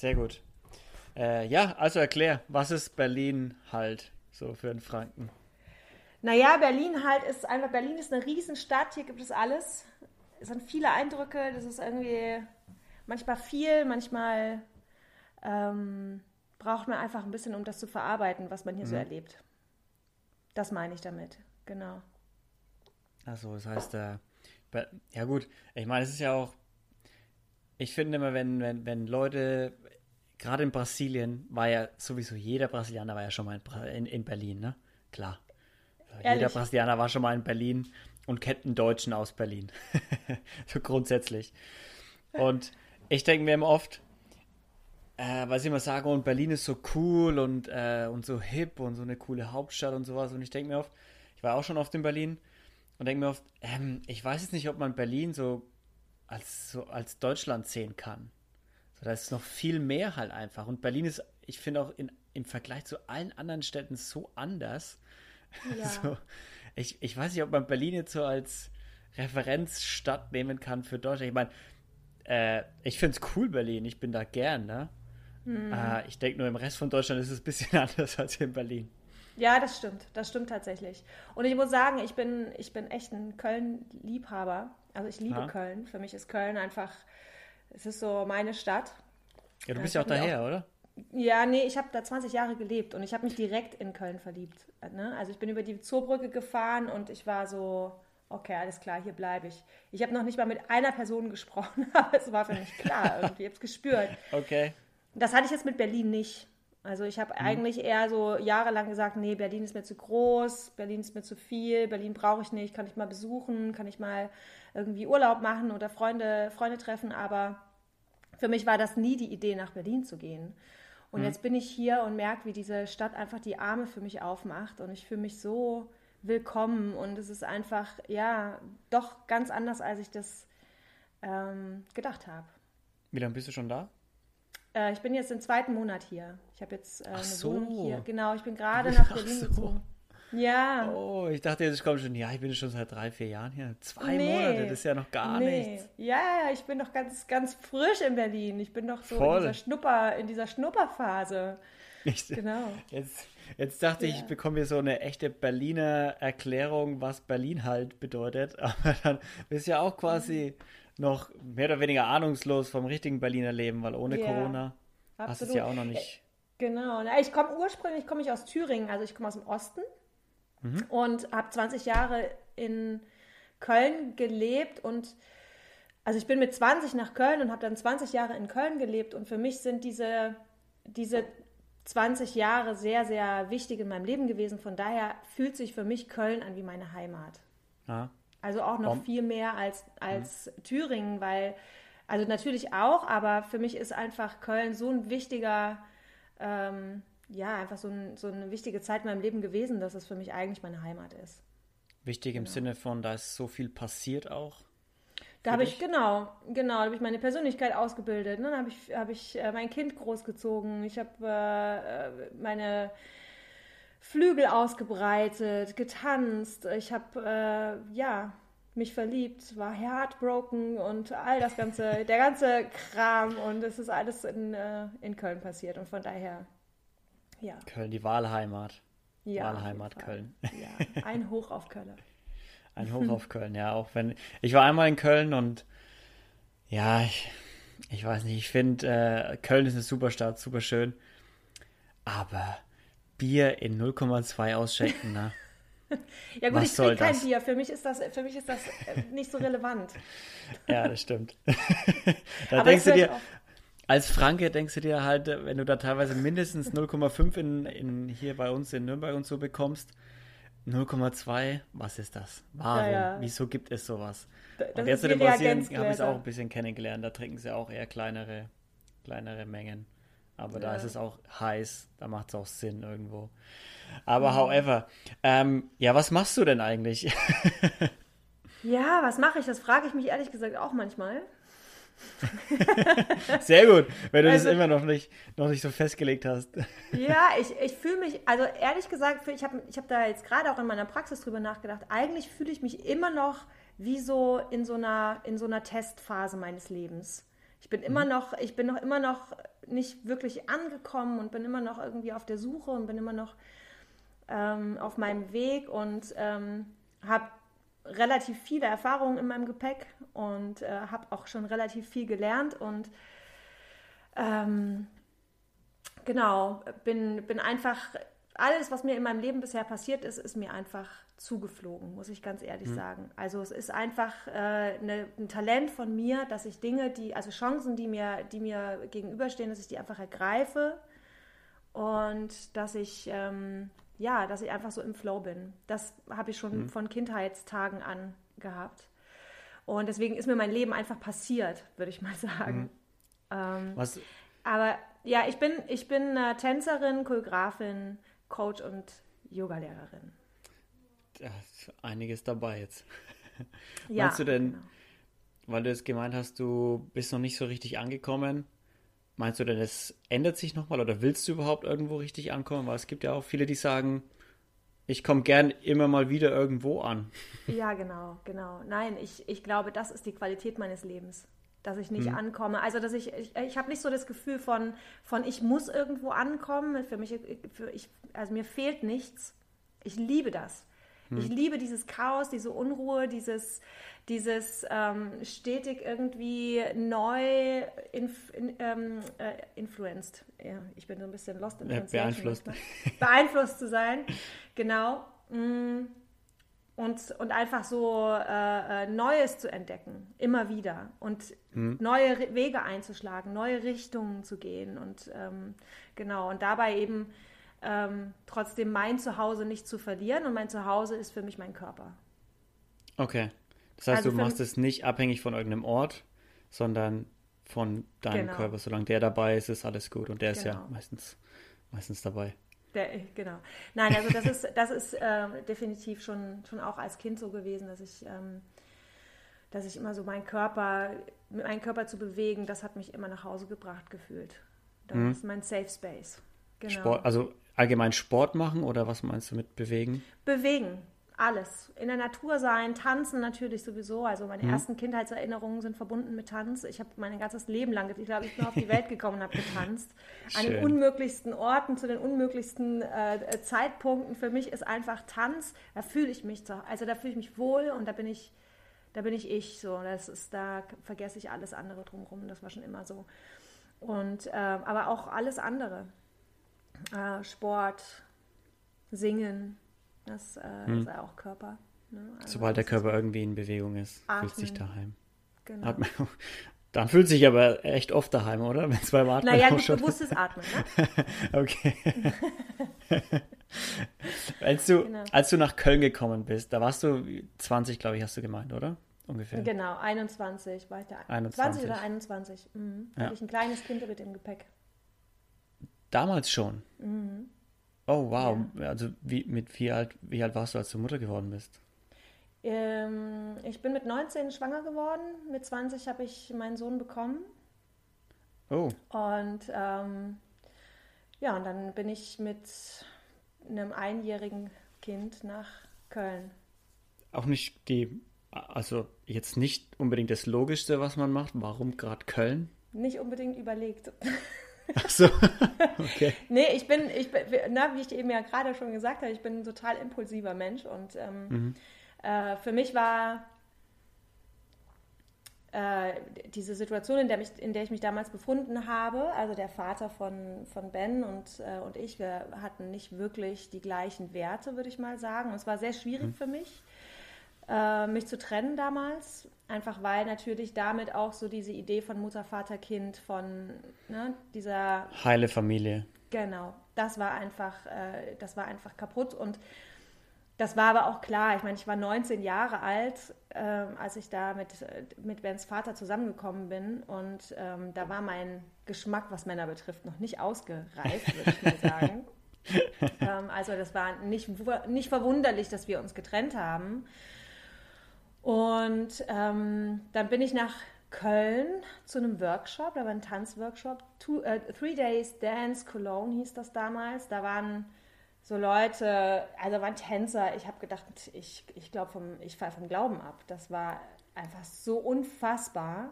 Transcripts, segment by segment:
Sehr gut. Äh, ja, also erklär, was ist Berlin halt so für einen Franken? Naja, Berlin halt ist einfach, Berlin ist eine Riesenstadt, hier gibt es alles. Es sind viele Eindrücke, das ist irgendwie manchmal viel, manchmal ähm, braucht man einfach ein bisschen, um das zu verarbeiten, was man hier mhm. so erlebt. Das meine ich damit, genau. Achso, das heißt, äh, ja gut, ich meine, es ist ja auch, ich finde immer, wenn, wenn, wenn Leute, gerade in Brasilien, war ja sowieso jeder Brasilianer war ja schon mal in, in, in Berlin, ne? Klar. Ehrlich? Jeder Brasilianer war schon mal in Berlin und kennt einen Deutschen aus Berlin. so grundsätzlich. Und ich denke mir immer oft, äh, weil sie immer sagen, und Berlin ist so cool und, äh, und so hip und so eine coole Hauptstadt und sowas. Und ich denke mir oft, ich war auch schon oft in Berlin und denke mir oft, ähm, ich weiß jetzt nicht, ob man Berlin so als, so als Deutschland sehen kann. Da ist noch viel mehr halt einfach. Und Berlin ist, ich finde auch in, im Vergleich zu allen anderen Städten so anders. Ja. So, ich, ich weiß nicht, ob man Berlin jetzt so als Referenzstadt nehmen kann für Deutschland. Ich meine, äh, ich finde es cool, Berlin. Ich bin da gern, ne? Mhm. Äh, ich denke nur, im Rest von Deutschland ist es ein bisschen anders als in Berlin. Ja, das stimmt. Das stimmt tatsächlich. Und ich muss sagen, ich bin, ich bin echt ein Köln-Liebhaber. Also ich liebe ja. Köln. Für mich ist Köln einfach, es ist so meine Stadt. Ja, du bist ja auch daher, auch, oder? Ja, nee, ich habe da 20 Jahre gelebt und ich habe mich direkt in Köln verliebt. Ne? Also ich bin über die Zoobrücke gefahren und ich war so, okay, alles klar, hier bleibe ich. Ich habe noch nicht mal mit einer Person gesprochen, aber es war für mich klar irgendwie. Ich habe es gespürt. Okay. Das hatte ich jetzt mit Berlin nicht. Also ich habe mhm. eigentlich eher so jahrelang gesagt, nee, Berlin ist mir zu groß, Berlin ist mir zu viel, Berlin brauche ich nicht, kann ich mal besuchen, kann ich mal irgendwie Urlaub machen oder Freunde, Freunde treffen, aber für mich war das nie die Idee, nach Berlin zu gehen. Und mhm. jetzt bin ich hier und merke, wie diese Stadt einfach die Arme für mich aufmacht und ich fühle mich so willkommen und es ist einfach, ja, doch ganz anders, als ich das ähm, gedacht habe. Wie lange bist du schon da? Äh, ich bin jetzt im zweiten Monat hier. Ich habe jetzt äh, eine so. Wohnung hier. Genau, ich bin gerade nach Berlin so. gezogen. Ja. Oh, ich dachte jetzt kommt schon, ja, ich bin schon seit drei, vier Jahren hier. Zwei nee, Monate, das ist ja noch gar nee. nichts. Ja, ich bin noch ganz, ganz frisch in Berlin. Ich bin noch so Voll. in dieser Schnupper, in dieser Schnupperphase. Ich, genau. Jetzt, jetzt dachte ja. ich, ich bekomme hier so eine echte Berliner Erklärung, was Berlin halt bedeutet. Aber dann bist du ja auch quasi. Noch mehr oder weniger ahnungslos vom richtigen Berliner Leben, weil ohne ja, Corona absolut. hast du es ja auch noch nicht. Genau. Ich komme ursprünglich komme ich aus Thüringen, also ich komme aus dem Osten mhm. und habe 20 Jahre in Köln gelebt und also ich bin mit 20 nach Köln und habe dann 20 Jahre in Köln gelebt und für mich sind diese, diese 20 Jahre sehr, sehr wichtig in meinem Leben gewesen. Von daher fühlt sich für mich Köln an wie meine Heimat. Ja. Also auch noch Warum? viel mehr als, als mhm. Thüringen, weil, also natürlich auch, aber für mich ist einfach Köln so ein wichtiger, ähm, ja, einfach so, ein, so, eine wichtige Zeit in meinem Leben gewesen, dass es für mich eigentlich meine Heimat ist. Wichtig im genau. Sinne von, da ist so viel passiert auch. Da habe ich, genau, genau, da habe ich meine Persönlichkeit ausgebildet. Ne? Dann habe ich, hab ich äh, mein Kind großgezogen. Ich habe äh, äh meine Flügel ausgebreitet, getanzt. Ich habe äh, ja mich verliebt, war heartbroken und all das ganze, der ganze Kram und es ist alles in, äh, in Köln passiert und von daher ja. Köln, die Wahlheimat. Ja, Wahlheimat Köln. Ja, ein Hoch auf Köln. Ein Hoch auf Köln, ja, auch wenn ich war einmal in Köln und ja, ich, ich weiß nicht, ich finde äh, Köln ist eine super Stadt, super schön, aber Bier in 0,2 ausschenken, ne? ja gut, Was ich trinke kein Bier. Für mich ist das, für mich ist das äh, nicht so relevant. ja, das stimmt. da Aber denkst du dir, als Franke denkst du dir halt, wenn du da teilweise mindestens 0,5 in, in, hier bei uns in Nürnberg und so bekommst, 0,2, was ist das? Warum? Ja, ja. Wieso gibt es sowas? Das und jetzt in Brasilien habe ich es auch ein bisschen kennengelernt. Da trinken sie auch eher kleinere, kleinere Mengen. Aber ja. da ist es auch heiß, da macht es auch Sinn irgendwo. Aber mhm. however, ähm, ja, was machst du denn eigentlich? ja, was mache ich? Das frage ich mich ehrlich gesagt auch manchmal. Sehr gut, wenn du also, das immer noch nicht, noch nicht so festgelegt hast. ja, ich, ich fühle mich, also ehrlich gesagt, ich habe ich hab da jetzt gerade auch in meiner Praxis drüber nachgedacht, eigentlich fühle ich mich immer noch wie so in so einer, in so einer Testphase meines Lebens. Ich bin immer mhm. noch, ich bin noch immer noch nicht wirklich angekommen und bin immer noch irgendwie auf der Suche und bin immer noch ähm, auf meinem Weg und ähm, habe relativ viele Erfahrungen in meinem Gepäck und äh, habe auch schon relativ viel gelernt und ähm, genau, bin, bin einfach, alles, was mir in meinem Leben bisher passiert ist, ist mir einfach zugeflogen, muss ich ganz ehrlich mhm. sagen. Also es ist einfach äh, ne, ein Talent von mir, dass ich Dinge, die, also Chancen, die mir, die mir gegenüberstehen, dass ich die einfach ergreife und dass ich ähm, ja, dass ich einfach so im Flow bin. Das habe ich schon mhm. von Kindheitstagen an gehabt. Und deswegen ist mir mein Leben einfach passiert, würde ich mal sagen. Mhm. Ähm, Was? Aber ja, ich bin, ich bin äh, Tänzerin, Choreografin, Coach und Yogalehrerin. Einiges dabei jetzt. Ja, Meinst du denn, genau. weil du es gemeint hast, du bist noch nicht so richtig angekommen, Meinst du denn, es ändert sich nochmal oder willst du überhaupt irgendwo richtig ankommen? Weil es gibt ja auch viele, die sagen, ich komme gern immer mal wieder irgendwo an. Ja, genau, genau. Nein, ich, ich glaube, das ist die Qualität meines Lebens. Dass ich nicht hm. ankomme. Also, dass ich, ich, ich habe nicht so das Gefühl von, von, ich muss irgendwo ankommen. Für mich, für ich, also mir fehlt nichts. Ich liebe das. Hm. Ich liebe dieses Chaos, diese Unruhe, dieses, dieses ähm, stetig irgendwie neu inf, in, ähm, äh, influenced. Ja, ich bin so ein bisschen lost in ja, beeinflusst. beeinflusst zu sein, genau. Mm. Und, und einfach so äh, äh, Neues zu entdecken, immer wieder. Und mhm. neue Wege einzuschlagen, neue Richtungen zu gehen. Und ähm, genau, und dabei eben ähm, trotzdem mein Zuhause nicht zu verlieren. Und mein Zuhause ist für mich mein Körper. Okay. Das heißt, also du machst es nicht abhängig von irgendeinem Ort, sondern von deinem genau. Körper. Solange der dabei ist, ist alles gut. Und der genau. ist ja genau. meistens, meistens dabei. Der, genau. Nein, also das ist, das ist äh, definitiv schon, schon auch als Kind so gewesen, dass ich, ähm, dass ich immer so meinen Körper, meinen Körper zu bewegen, das hat mich immer nach Hause gebracht gefühlt. Das mhm. ist mein Safe Space. Genau. Sport, also allgemein Sport machen oder was meinst du mit bewegen? Bewegen, alles. In der Natur sein, tanzen natürlich sowieso. Also meine mhm. ersten Kindheitserinnerungen sind verbunden mit Tanz. Ich habe mein ganzes Leben lang, ich glaube, ich bin auf die Welt gekommen und habe getanzt. An den unmöglichsten Orten, zu den unmöglichsten äh, Zeitpunkten. Für mich ist einfach Tanz, da fühle ich mich, so, also da fühle ich mich wohl und da bin ich, da bin ich ich. So, das ist, da vergesse ich alles andere drumherum. Das war schon immer so. Und, äh, aber auch alles andere. Äh, Sport, Singen, das äh, hm. ist auch Körper. Ne? Also Sobald der Körper irgendwie in Bewegung ist, atmen. fühlt sich daheim. Genau. Atmen. Dann fühlt sich aber echt oft daheim, oder? Wenn es beim Atmen Naja, nicht bewusstes Atmen, ne? okay. als, du, genau. als du nach Köln gekommen bist, da warst du 20, glaube ich, hast du gemeint, oder? Ungefähr. Genau, 21 war ich da. 21. 20 oder 21. Mhm. Ja. Hatte ich ein kleines Kind mit dem Gepäck. Damals schon? Mhm. Oh, wow. Ja. Also wie, mit wie alt, wie alt warst du, als du Mutter geworden bist? Ähm, ich bin mit 19 schwanger geworden. Mit 20 habe ich meinen Sohn bekommen. Oh. Und ähm, ja, und dann bin ich mit einem einjährigen Kind nach Köln. Auch nicht die, also jetzt nicht unbedingt das Logischste, was man macht. Warum gerade Köln? Nicht unbedingt überlegt. Ach so, okay. nee, ich bin, ich bin, na, wie ich eben ja gerade schon gesagt habe, ich bin ein total impulsiver Mensch und ähm, mhm. äh, für mich war äh, diese Situation, in der, mich, in der ich mich damals befunden habe, also der Vater von, von Ben und, äh, und ich, wir hatten nicht wirklich die gleichen Werte, würde ich mal sagen. Und es war sehr schwierig mhm. für mich, äh, mich zu trennen damals. Einfach weil natürlich damit auch so diese Idee von Mutter, Vater, Kind, von ne, dieser heile Familie. Genau, das war einfach, äh, das war einfach kaputt und das war aber auch klar. Ich meine, ich war 19 Jahre alt, äh, als ich da mit, mit Bens Vater zusammengekommen bin. Und ähm, da war mein Geschmack, was Männer betrifft, noch nicht ausgereift, würde ich mal sagen. ähm, also das war nicht, nicht verwunderlich, dass wir uns getrennt haben. Und ähm, dann bin ich nach Köln zu einem Workshop, da war ein Tanzworkshop, Two, äh, Three Days Dance Cologne hieß das damals. Da waren so Leute, also waren Tänzer. Ich habe gedacht, ich, ich glaube, ich falle vom Glauben ab. Das war einfach so unfassbar.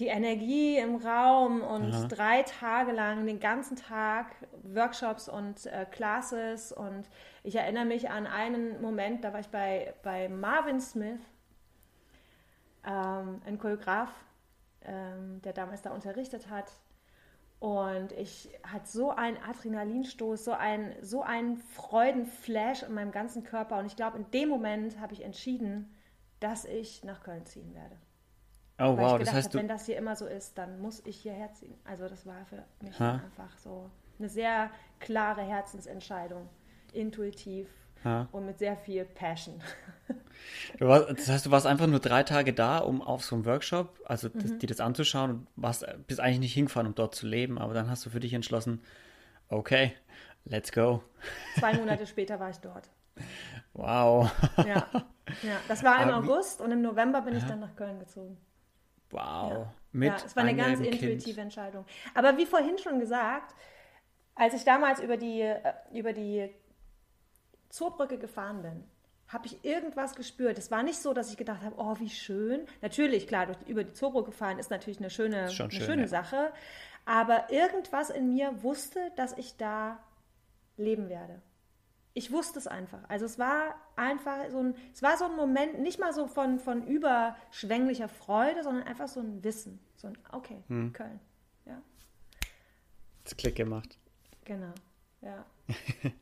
die Energie im Raum und Aha. drei Tage lang, den ganzen Tag Workshops und äh, Classes. Und ich erinnere mich an einen Moment, da war ich bei, bei Marvin Smith, ähm, ein Choreograf, ähm, der damals da unterrichtet hat. Und ich hatte so einen Adrenalinstoß, so einen, so einen Freudenflash in meinem ganzen Körper. Und ich glaube, in dem Moment habe ich entschieden, dass ich nach Köln ziehen werde. Oh, Weil wow, das heißt, hab, wenn das hier immer so ist, dann muss ich hierher ziehen. Also das war für mich ha? einfach so eine sehr klare Herzensentscheidung, intuitiv ha? und mit sehr viel Passion. Warst, das heißt, du warst einfach nur drei Tage da, um auf so einem Workshop, also das, mhm. dir das anzuschauen und warst, bist eigentlich nicht hingefahren, um dort zu leben, aber dann hast du für dich entschlossen, okay, let's go. Zwei Monate später war ich dort. Wow. Ja, ja. das war im aber August und im November bin ja. ich dann nach Köln gezogen. Wow. Ja, Mit ja es war eine ganz intuitive kind. Entscheidung. Aber wie vorhin schon gesagt, als ich damals über die, äh, über die Zoobrücke gefahren bin, habe ich irgendwas gespürt. Es war nicht so, dass ich gedacht habe, oh, wie schön. Natürlich, klar, durch, über die Zoobrücke fahren ist natürlich eine schöne, eine schön, schöne ja. Sache. Aber irgendwas in mir wusste, dass ich da leben werde ich wusste es einfach. Also es war einfach so ein, es war so ein Moment, nicht mal so von, von überschwänglicher Freude, sondern einfach so ein Wissen. So ein, okay, hm. Köln. Ja. Das Klick gemacht. Genau, ja.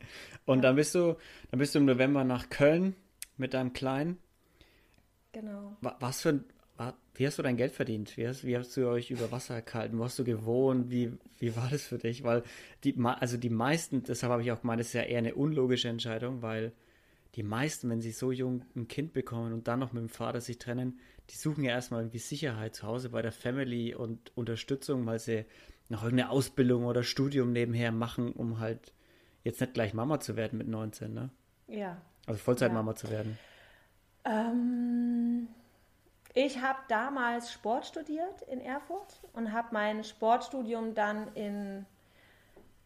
Und ja. dann bist du, dann bist du im November nach Köln mit deinem Kleinen. Genau. Was für wie hast du dein Geld verdient? Wie hast, wie hast du euch über Wasser gehalten? Wo hast du gewohnt? Wie, wie war das für dich? Weil die, also die meisten, deshalb habe ich auch gemeint, das ist ja eher eine unlogische Entscheidung, weil die meisten, wenn sie so jung ein Kind bekommen und dann noch mit dem Vater sich trennen, die suchen ja erstmal irgendwie Sicherheit zu Hause bei der Family und Unterstützung, weil sie noch irgendeine Ausbildung oder Studium nebenher machen, um halt jetzt nicht gleich Mama zu werden mit 19, ne? Ja. Also Vollzeitmama ja. zu werden. Ähm, ich habe damals Sport studiert in Erfurt und habe mein Sportstudium dann in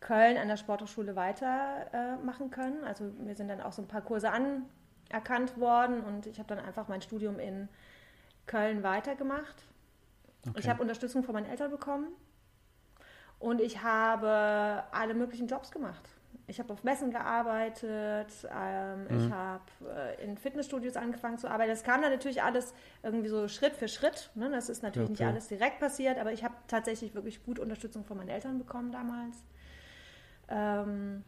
Köln an der Sporthochschule weitermachen äh, können. Also mir sind dann auch so ein paar Kurse anerkannt worden und ich habe dann einfach mein Studium in Köln weitergemacht. Okay. Ich habe Unterstützung von meinen Eltern bekommen und ich habe alle möglichen Jobs gemacht ich habe auf Messen gearbeitet, ähm, mhm. ich habe äh, in Fitnessstudios angefangen zu arbeiten. Das kam dann natürlich alles irgendwie so Schritt für Schritt. Ne? Das ist natürlich okay. nicht alles direkt passiert, aber ich habe tatsächlich wirklich gut Unterstützung von meinen Eltern bekommen damals. Ähm,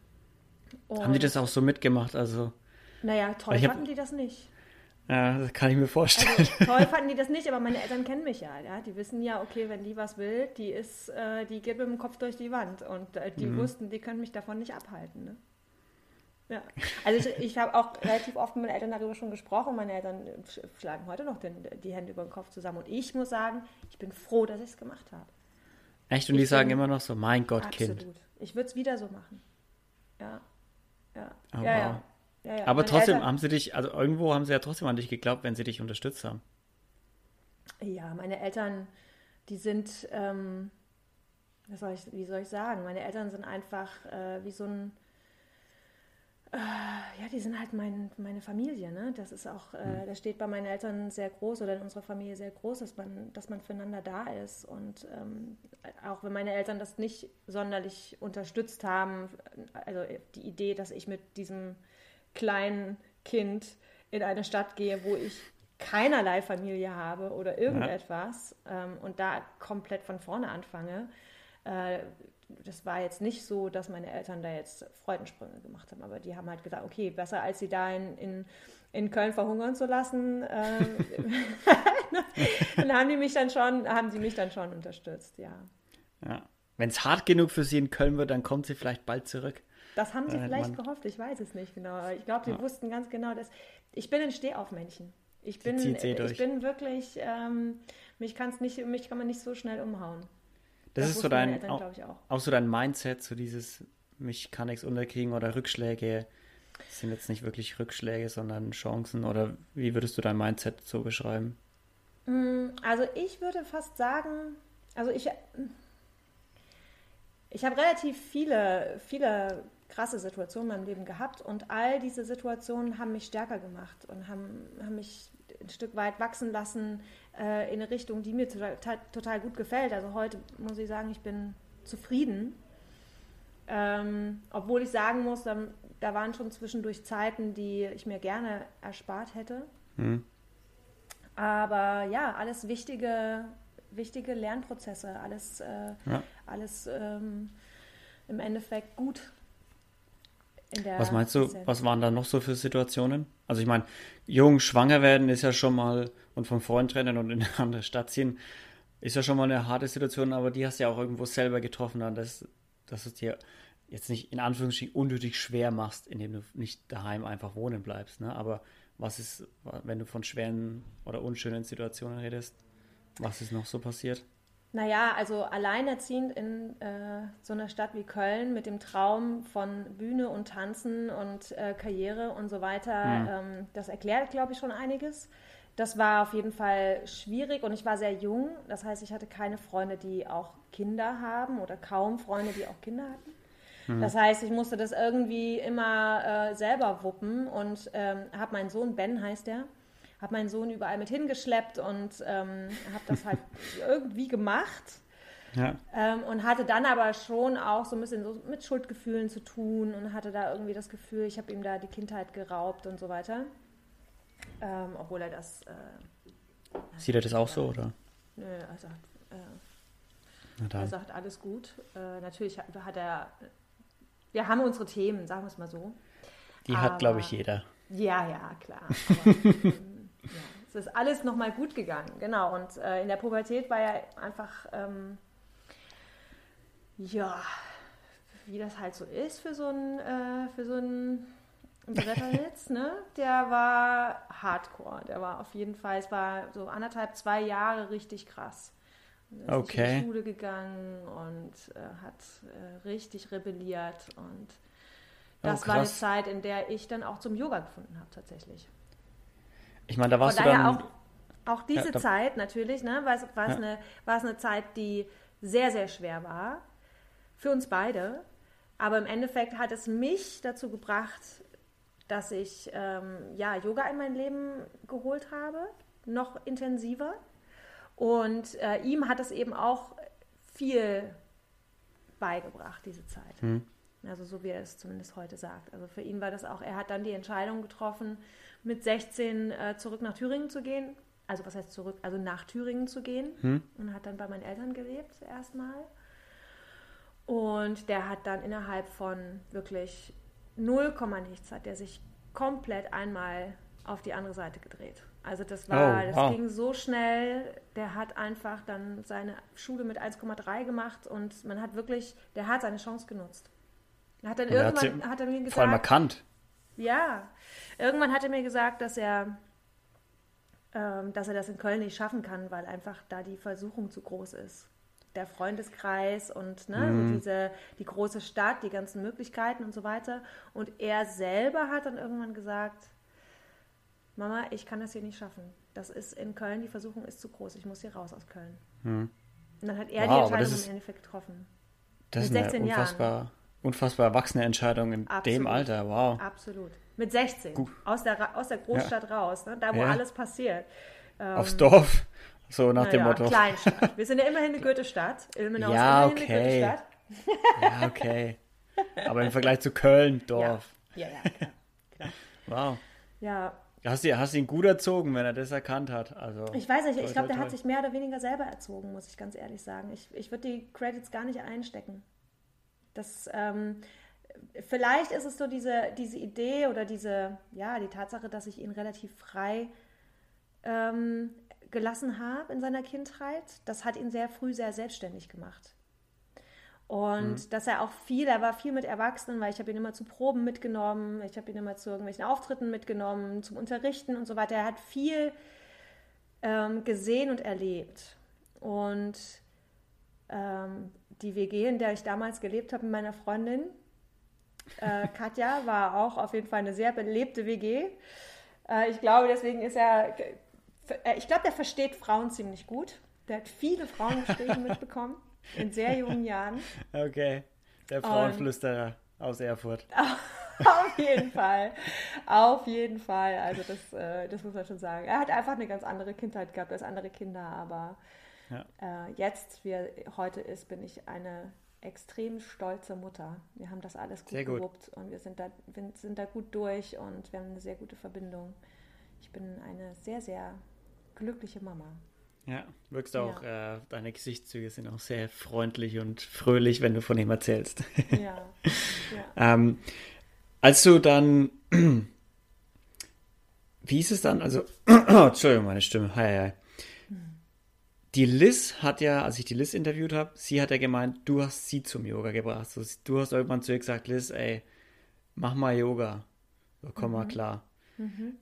Haben die das auch so mitgemacht? Also, naja, toll fanden die das nicht. Ja, das kann ich mir vorstellen. Also, toll fanden die das nicht, aber meine Eltern kennen mich ja, ja. Die wissen ja, okay, wenn die was will, die ist, äh, die geht mit dem Kopf durch die Wand. Und äh, die mhm. wussten, die können mich davon nicht abhalten. Ne? Ja. Also ich, ich habe auch relativ oft mit meinen Eltern darüber schon gesprochen. Meine Eltern schlagen heute noch den, die Hände über den Kopf zusammen. Und ich muss sagen, ich bin froh, dass ich es gemacht habe. Echt? Und ich die sagen immer noch so, mein Gott, absolut. Kind. Ich würde es wieder so machen. Ja. Ja. Oh, ja, wow. ja. Ja, ja. Aber trotzdem Eltern, haben sie dich, also irgendwo haben sie ja trotzdem an dich geglaubt, wenn sie dich unterstützt haben. Ja, meine Eltern, die sind, ähm, was soll ich, wie soll ich sagen? Meine Eltern sind einfach äh, wie so ein, äh, ja, die sind halt mein, meine Familie, ne? Das ist auch, äh, mhm. das steht bei meinen Eltern sehr groß oder in unserer Familie sehr groß, dass man, dass man füreinander da ist. Und ähm, auch wenn meine Eltern das nicht sonderlich unterstützt haben, also die Idee, dass ich mit diesem kleinen Kind in eine Stadt gehe, wo ich keinerlei Familie habe oder irgendetwas ja. ähm, und da komplett von vorne anfange. Äh, das war jetzt nicht so, dass meine Eltern da jetzt Freudensprünge gemacht haben, aber die haben halt gesagt, okay, besser als sie da in, in, in Köln verhungern zu lassen, äh, dann haben die mich dann schon, haben sie mich dann schon unterstützt, ja. Ja. Wenn es hart genug für sie in Köln wird, dann kommt sie vielleicht bald zurück. Das haben sie äh, vielleicht man... gehofft, ich weiß es nicht genau. Aber ich glaube, sie ja. wussten ganz genau, dass ich bin ein Stehaufmännchen. Ich bin, ich bin wirklich, ähm, mich, kann's nicht, mich kann man nicht so schnell umhauen. Das, das ist so dein, Eltern, auch, auch. auch, so dein Mindset, so dieses, mich kann nichts unterkriegen oder Rückschläge sind jetzt nicht wirklich Rückschläge, sondern Chancen. Oder wie würdest du dein Mindset so beschreiben? Mm, also ich würde fast sagen, also ich, ich habe relativ viele, viele krasse Situationen in meinem Leben gehabt und all diese Situationen haben mich stärker gemacht und haben, haben mich ein Stück weit wachsen lassen äh, in eine Richtung, die mir total, total, gut gefällt. Also heute muss ich sagen, ich bin zufrieden. Ähm, obwohl ich sagen muss, da, da, waren schon zwischendurch Zeiten, die ich mir gerne erspart hätte. Mhm. Aber ja, alles wichtige, wichtige Lernprozesse, alles, äh, ja. alles ähm, im Endeffekt gut. Was meinst du, was waren da noch so für Situationen? Also ich meine, jung schwanger werden ist ja schon mal und vom Freund trennen und in eine andere Stadt ziehen, ist ja schon mal eine harte Situation, aber die hast du ja auch irgendwo selber getroffen, dass, dass es dir jetzt nicht in Anführungsstrichen unnötig schwer machst, indem du nicht daheim einfach wohnen bleibst. Ne? Aber was ist, wenn du von schweren oder unschönen Situationen redest, was ist noch so passiert? Naja, also alleinerziehend in äh, so einer Stadt wie Köln mit dem Traum von Bühne und Tanzen und äh, Karriere und so weiter, mhm. ähm, das erklärt, glaube ich, schon einiges. Das war auf jeden Fall schwierig und ich war sehr jung. Das heißt, ich hatte keine Freunde, die auch Kinder haben oder kaum Freunde, die auch Kinder hatten. Mhm. Das heißt, ich musste das irgendwie immer äh, selber wuppen und ähm, habe meinen Sohn, Ben heißt er, habe meinen Sohn überall mit hingeschleppt und ähm, habe das halt irgendwie gemacht. Ja. Ähm, und hatte dann aber schon auch so ein bisschen so mit Schuldgefühlen zu tun und hatte da irgendwie das Gefühl, ich habe ihm da die Kindheit geraubt und so weiter. Ähm, obwohl er das. Äh, Sieht er das auch so, oder? Nö, er sagt, äh, er sagt alles gut. Äh, natürlich hat, hat, er. Wir haben unsere Themen, sagen wir es mal so. Die aber, hat, glaube ich, jeder. Ja, ja, klar. Aber, ja, es ist alles nochmal gut gegangen, genau. Und äh, in der Pubertät war er einfach, ähm, ja, wie das halt so ist für so ein, äh, für so ein Bretterhitz, ne? Der war hardcore. Der war auf jeden Fall, es war so anderthalb, zwei Jahre richtig krass. Er ist okay. in die Schule gegangen und äh, hat äh, richtig rebelliert und das oh, war eine Zeit, in der ich dann auch zum Yoga gefunden habe, tatsächlich. Ich meine, da warst Von du dann... Auch, auch diese ja, da, Zeit natürlich, ne, war, es, ja. eine, eine Zeit, die sehr, sehr schwer war. Für uns beide. Aber im Endeffekt hat es mich dazu gebracht, dass ich ähm, ja, Yoga in mein Leben geholt habe, noch intensiver. Und äh, ihm hat es eben auch viel beigebracht, diese Zeit. Hm. Also so wie er es zumindest heute sagt. Also für ihn war das auch, er hat dann die Entscheidung getroffen, mit 16 äh, zurück nach Thüringen zu gehen. Also was heißt zurück? Also nach Thüringen zu gehen. Hm. Und hat dann bei meinen Eltern gelebt erstmal. Und der hat dann innerhalb von wirklich 0, nichts hat der sich komplett einmal auf die andere Seite gedreht. Also das war, oh, das wow. ging so schnell. Der hat einfach dann seine Schule mit 1,3 gemacht und man hat wirklich, der hat seine Chance genutzt. Hat dann irgendwann hat, hat er mir gesagt. Vor allem erkannt. Ja, irgendwann hat er mir gesagt, dass er, ähm, dass er das in Köln nicht schaffen kann, weil einfach da die Versuchung zu groß ist. Der Freundeskreis und ne, mhm. so diese, die große Stadt, die ganzen Möglichkeiten und so weiter. Und er selber hat dann irgendwann gesagt, Mama, ich kann das hier nicht schaffen. Das ist in Köln, die Versuchung ist zu groß. Ich muss hier raus aus Köln. Mhm. Und dann hat er wow, die Entscheidung ist, im Endeffekt getroffen. Das Mit ist 16 eine unfassbar, Jahren unfassbar erwachsene Entscheidung in Absolut. dem Alter. Wow. Absolut. Mit 16. Aus der, aus der Großstadt ja. raus, ne? da wo ja. alles passiert. Ähm, Aufs Dorf. So nach dem ja, Motto. Kleinstadt. Wir sind ja immerhin eine Goethe-Stadt. Ilmenau ja, ist immerhin okay. eine Goethe-Stadt. ja, okay. Aber im Vergleich zu Köln, Dorf. Ja, ja, klar, klar. Wow. Ja. Hast du, hast ihn gut erzogen, wenn er das erkannt hat? Also, ich weiß nicht, ich glaube, der hat sich mehr oder weniger selber erzogen, muss ich ganz ehrlich sagen. Ich, ich würde die Credits gar nicht einstecken. Das, ähm, vielleicht ist es so diese, diese Idee oder diese, ja, die Tatsache, dass ich ihn relativ frei ähm, gelassen habe in seiner Kindheit, das hat ihn sehr früh sehr selbstständig gemacht. Und mhm. dass er auch viel, er war viel mit Erwachsenen, weil ich habe ihn immer zu Proben mitgenommen, ich habe ihn immer zu irgendwelchen Auftritten mitgenommen, zum Unterrichten und so weiter. Er hat viel ähm, gesehen und erlebt. Und ähm, die WG, in der ich damals gelebt habe mit meiner Freundin, äh, Katja, war auch auf jeden Fall eine sehr belebte WG. Äh, ich glaube, deswegen ist er, äh, ich glaube, der versteht Frauen ziemlich gut. Der hat viele Frauengespräche mitbekommen in sehr jungen Jahren. Okay, der Frauenflüsterer Und, aus Erfurt. Auf jeden Fall. Auf jeden Fall. Also das, äh, das muss man schon sagen. Er hat einfach eine ganz andere Kindheit gehabt als andere Kinder, aber ja. äh, jetzt, wie er heute ist, bin ich eine extrem stolze Mutter. Wir haben das alles gut, gut. gewuppt und wir sind da, wir sind da gut durch und wir haben eine sehr gute Verbindung. Ich bin eine sehr, sehr glückliche Mama. Ja, wirkst auch, ja. Äh, deine Gesichtszüge sind auch sehr freundlich und fröhlich, wenn du von ihm erzählst. Ja. ja. ähm, als du dann, wie ist es dann? Also, Entschuldigung, meine Stimme. Hi, hi. Die Liz hat ja, als ich die Liz interviewt habe, sie hat ja gemeint, du hast sie zum Yoga gebracht. So, du hast irgendwann zu ihr gesagt, Liz, ey, mach mal Yoga. So, komm mhm. mal klar. Mhm.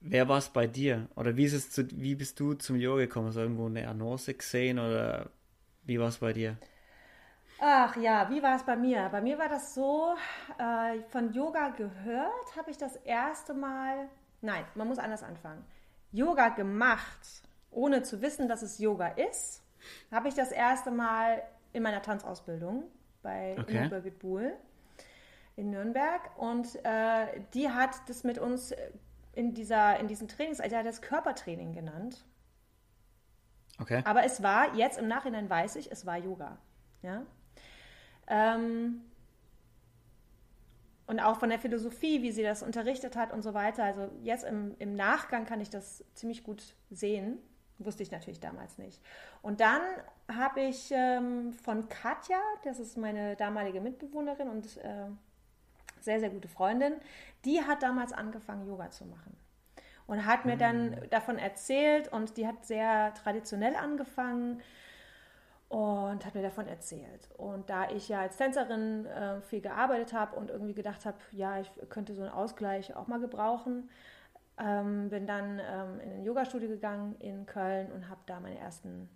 Wer war es bei dir? Oder wie ist es zu, wie bist du zum Yoga gekommen? Hast du irgendwo eine Annonce gesehen oder wie war es bei dir? Ach ja, wie war es bei mir? Bei mir war das so, äh, von Yoga gehört habe ich das erste Mal, nein, man muss anders anfangen. Yoga gemacht, ohne zu wissen, dass es Yoga ist, habe ich das erste Mal in meiner Tanzausbildung bei okay. Birgit Buhl in Nürnberg. Und äh, die hat das mit uns in, dieser, in diesen Trainings, also hat das Körpertraining genannt. Okay. Aber es war, jetzt im Nachhinein weiß ich, es war Yoga. Ja. Ähm, und auch von der Philosophie, wie sie das unterrichtet hat und so weiter. Also jetzt im, im Nachgang kann ich das ziemlich gut sehen. Wusste ich natürlich damals nicht. Und dann habe ich ähm, von Katja, das ist meine damalige Mitbewohnerin und äh, sehr, sehr gute Freundin, die hat damals angefangen, Yoga zu machen. Und hat mir dann mhm. davon erzählt und die hat sehr traditionell angefangen und hat mir davon erzählt. Und da ich ja als Tänzerin äh, viel gearbeitet habe und irgendwie gedacht habe, ja, ich könnte so einen Ausgleich auch mal gebrauchen, ähm, bin dann ähm, in ein Yoga-Studio gegangen in Köln und habe da meine ersten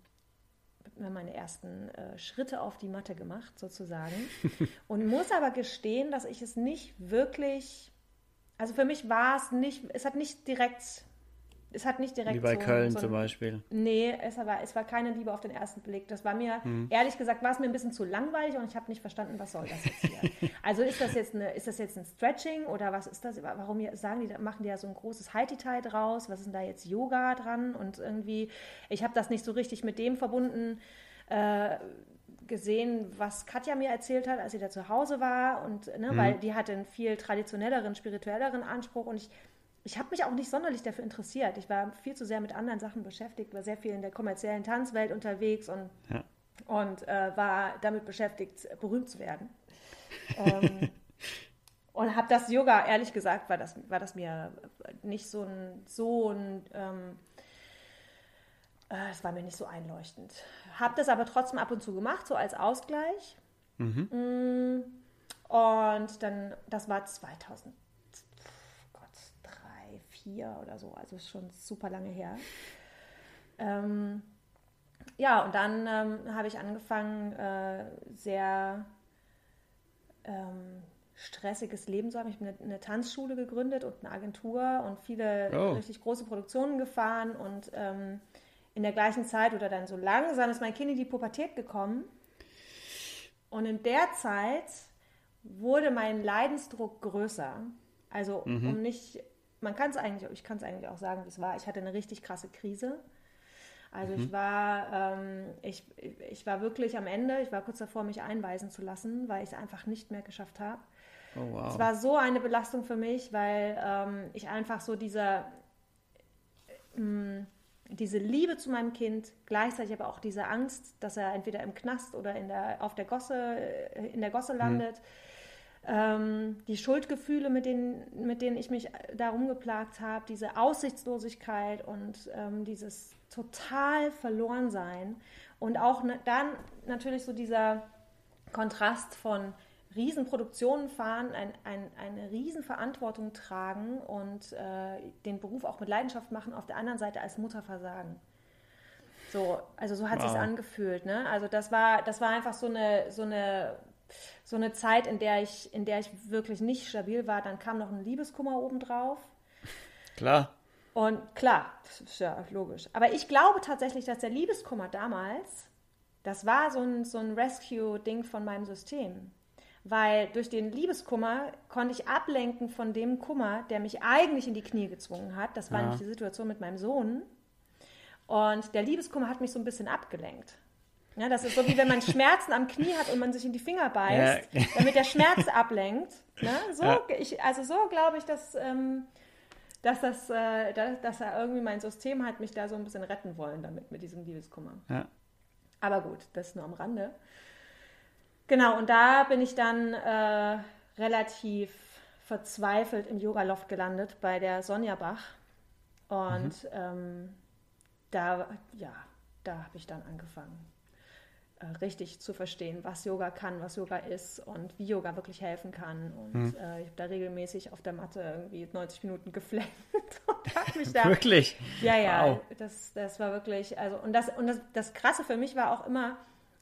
meine ersten äh, Schritte auf die Matte gemacht, sozusagen. und muss aber gestehen, dass ich es nicht wirklich, also für mich war es nicht, es hat nicht direkt es hat nicht direkt. Wie bei so, Köln so ein, zum Beispiel. Nee, es war, es war keine Liebe auf den ersten Blick. Das war mir, hm. ehrlich gesagt, war es mir ein bisschen zu langweilig und ich habe nicht verstanden, was soll das jetzt hier. also ist das jetzt eine, ist das jetzt ein Stretching oder was ist das? Warum sagen die, machen die ja so ein großes High-Detail draus? Was ist denn da jetzt Yoga dran? Und irgendwie, ich habe das nicht so richtig mit dem verbunden. Äh, gesehen, was Katja mir erzählt hat, als sie da zu Hause war und ne, mhm. weil die hatte einen viel traditionelleren, spirituelleren Anspruch und ich ich habe mich auch nicht sonderlich dafür interessiert. Ich war viel zu sehr mit anderen Sachen beschäftigt, war sehr viel in der kommerziellen Tanzwelt unterwegs und, ja. und äh, war damit beschäftigt, berühmt zu werden. ähm, und habe das Yoga, ehrlich gesagt, war das, war das mir nicht so ein, so ein ähm, äh, es war mir nicht so einleuchtend. Habe das aber trotzdem ab und zu gemacht, so als Ausgleich. Mhm. Mm, und dann, das war 2000 vier oder so, also schon super lange her. Ähm, ja, und dann ähm, habe ich angefangen, äh, sehr ähm, stressiges Leben zu haben. Ich habe eine, eine, Tanzschule gegründet und eine Agentur und viele oh. richtig große Produktionen gefahren und ähm, in der gleichen Zeit oder dann so langsam ist mein Kind in die Pubertät gekommen. Und in der Zeit wurde mein Leidensdruck größer. Also mhm. um nicht man kann es eigentlich, ich kann es eigentlich auch sagen, wie es war. Ich hatte eine richtig krasse Krise. Also mhm. ich war, ähm, ich, ich war wirklich am Ende, ich war kurz davor, mich einweisen zu lassen, weil ich es einfach nicht mehr geschafft habe. Oh, wow. Es war so eine Belastung für mich, weil ähm, ich einfach so diese, ähm, diese Liebe zu meinem Kind, gleichzeitig aber auch diese Angst, dass er entweder im Knast oder in der, auf der Gosse, äh, in der Gosse mhm. landet. Mhm ähm, die Schuldgefühle, mit denen, mit denen ich mich darum geplagt habe, diese Aussichtslosigkeit und ähm, dieses total Verlorensein und auch ne, dann natürlich so dieser Kontrast von Riesenproduktionen fahren, ein, ein, eine Riesenverantwortung tragen und äh, den Beruf auch mit Leidenschaft machen, auf der anderen Seite als Mutter versagen. So, also so hat wow. sich angefühlt. Ne? Also das war, das war einfach so eine, so eine so eine Zeit, in der ich, in der ich wirklich nicht stabil war. Dann kam noch ein Liebeskummer obendrauf. Klar. Und klar, das ist ja logisch. Aber ich glaube tatsächlich, dass der Liebeskummer damals, das war so ein, so ein Rescue-Ding von meinem System. weil durch den Liebeskummer konnte ich ablenken von dem Kummer, der mich eigentlich in die Knie gezwungen hat. Das war ja. nämlich die Situation mit meinem Sohn. Und der Liebeskummer hat mich so ein bisschen abgelenkt. Ja, das ist so wie wenn man Schmerzen am Knie hat und man sich in die Finger beißt, ja. damit der Schmerz ablenkt. Ne? So, ja. ich, also so glaube ich, dass, ähm, dass, das, äh, dass, dass er irgendwie mein System hat, mich da so ein bisschen retten wollen damit, mit diesem Liebeskummer. Ja. Aber gut, das ist nur am Rande. Genau, und da bin ich dann äh, relativ verzweifelt im Yoga-Loft gelandet bei der Sonja Bach. Und mhm. ähm, da, ja, da habe ich dann angefangen, richtig zu verstehen, was Yoga kann, was Yoga ist und wie Yoga wirklich helfen kann. Und mhm. äh, ich habe da regelmäßig auf der Matte irgendwie 90 Minuten geflennt und mich da. wirklich? Ja, ja. Wow. Das, das war wirklich, also, und das, und das, das Krasse für mich war auch immer,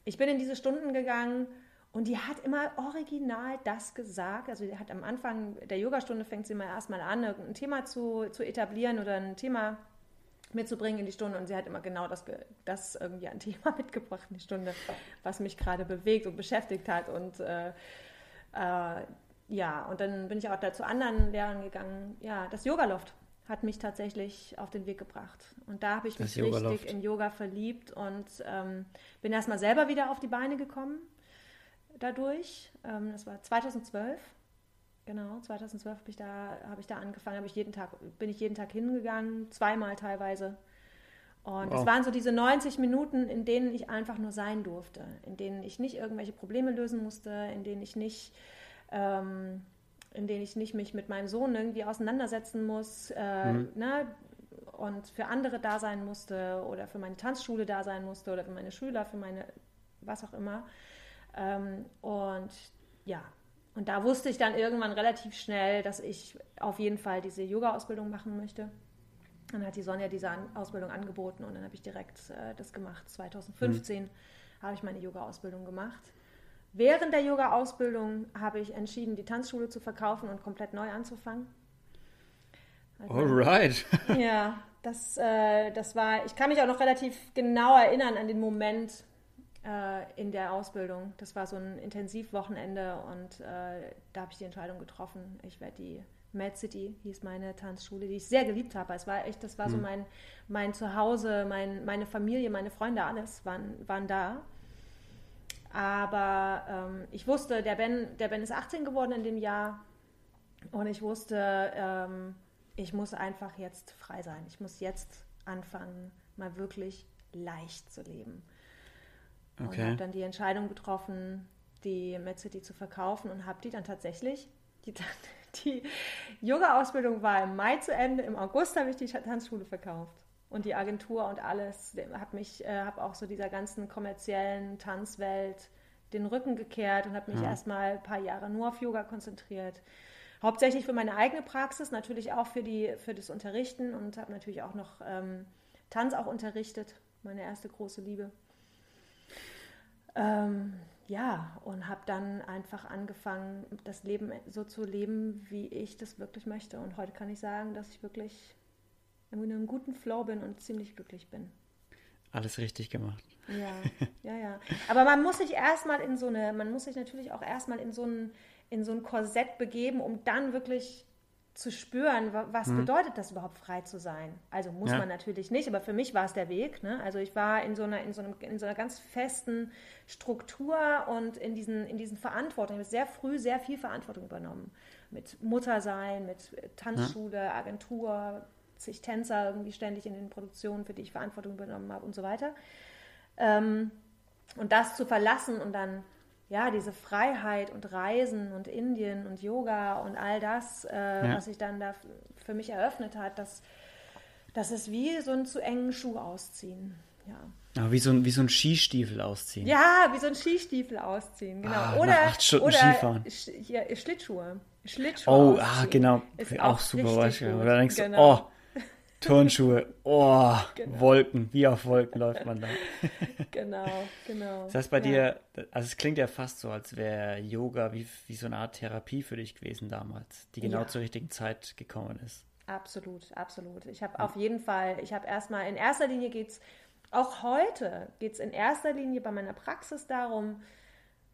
ich bin in diese Stunden gegangen und die hat immer original das gesagt. Also die hat am Anfang der Yogastunde fängt sie mal erstmal an, ein Thema zu, zu etablieren oder ein Thema mitzubringen in die Stunde. Und sie hat immer genau das, das irgendwie ein Thema mitgebracht in die Stunde, was mich gerade bewegt und beschäftigt hat. Und äh, äh, ja, und dann bin ich auch da zu anderen Lehrern gegangen. Ja, das Yoga-Loft hat mich tatsächlich auf den Weg gebracht. Und da habe ich mich richtig in Yoga verliebt und ähm, bin erstmal selber wieder auf die Beine gekommen dadurch. Ähm, das war 2012 Genau, 2012 habe ich da, habe ich da angefangen, habe ich jeden Tag, bin ich jeden Tag hingegangen, zweimal teilweise. Und es waren so diese 90 Minuten, in denen ich einfach nur sein durfte, in denen ich nicht irgendwelche Probleme lösen musste, in denen ich nicht, ähm, in denen ich nicht mich mit meinem Sohn irgendwie auseinandersetzen muss, äh, mhm. ne? und für andere da sein musste oder für meine Tanzschule da sein musste oder für meine Schüler, für meine was auch immer. Ähm, und ja, und da wusste ich dann irgendwann relativ schnell, dass ich auf jeden Fall diese Yoga-Ausbildung machen möchte. Dann hat die Sonja diese Ausbildung angeboten und dann habe ich direkt äh, das gemacht. 2015 mhm. habe ich meine Yoga-Ausbildung gemacht. Während der Yoga-Ausbildung habe ich entschieden, die Tanzschule zu verkaufen und komplett neu anzufangen. Also, Alright. ja, das, äh, das war, ich kann mich auch noch relativ genau erinnern an den Moment, äh, in der Ausbildung. Das war so ein Intensivwochenende und äh, da habe ich die Entscheidung getroffen. Ich werde die Mad City hieß meine Tanzschule, die ich sehr geliebt habe. Es war echt, das war mhm. so mein, mein Zuhause, mein, meine Familie, meine Freunde, alles waren, waren da. Aber ähm, ich wusste, der Ben, der Ben ist 18 geworden in dem Jahr und ich wusste, ähm, ich muss einfach jetzt frei sein. Ich muss jetzt anfangen, mal wirklich leicht zu leben. Okay. Und habe dann die Entscheidung getroffen, die Med City zu verkaufen und habe die dann tatsächlich, die, die Yoga-Ausbildung war im Mai zu Ende, im August habe ich die Tanzschule verkauft. Und die Agentur und alles, habe mich, äh, habe auch so dieser ganzen kommerziellen Tanzwelt den Rücken gekehrt und habe mich ja. erstmal ein paar Jahre nur auf Yoga konzentriert. Hauptsächlich für meine eigene Praxis, natürlich auch für, die, für das Unterrichten und habe natürlich auch noch ähm, Tanz auch unterrichtet, meine erste große Liebe. Ähm, ja, und habe dann einfach angefangen, das Leben so zu leben, wie ich das wirklich möchte. Und heute kann ich sagen, dass ich wirklich in einem guten Flow bin und ziemlich glücklich bin. Alles richtig gemacht. Ja, ja, ja. Aber man muss sich erstmal in so eine, man muss sich natürlich auch erstmal in so ein, in so ein Korsett begeben, um dann wirklich zu spüren, was mhm. bedeutet das überhaupt frei zu sein. Also muss ja. man natürlich nicht, aber für mich war es der Weg. Ne? Also ich war in so einer, in so, einem, in so einer ganz festen Struktur und in diesen, in diesen Verantwortung. Ich habe sehr früh sehr viel Verantwortung übernommen. Mit Muttersein, mit Tanzschule, ja. Agentur, zig Tänzer irgendwie ständig in den Produktionen, für die ich Verantwortung übernommen habe und so weiter. Ähm, und das zu verlassen und dann ja, diese Freiheit und Reisen und Indien und Yoga und all das, äh, ja. was sich dann da für mich eröffnet hat, das, das ist wie so ein zu engen Schuh ausziehen. Ja. Ah, wie, so ein, wie so ein Skistiefel ausziehen. Ja, wie so ein Skistiefel ausziehen, genau. Ah, oder acht Stunden oder Skifahren. Sch hier, Schlittschuhe. Schlittschuhe oh, ah, genau. Ist auch, auch super. Oder denkst du, genau. oh, Turnschuhe, oh, genau. Wolken, wie auf Wolken läuft man da. genau, genau. Das heißt bei ja. dir, also es klingt ja fast so, als wäre Yoga wie, wie so eine Art Therapie für dich gewesen damals, die genau ja. zur richtigen Zeit gekommen ist. Absolut, absolut. Ich habe ja. auf jeden Fall, ich habe erstmal, in erster Linie geht es, auch heute geht es in erster Linie bei meiner Praxis darum,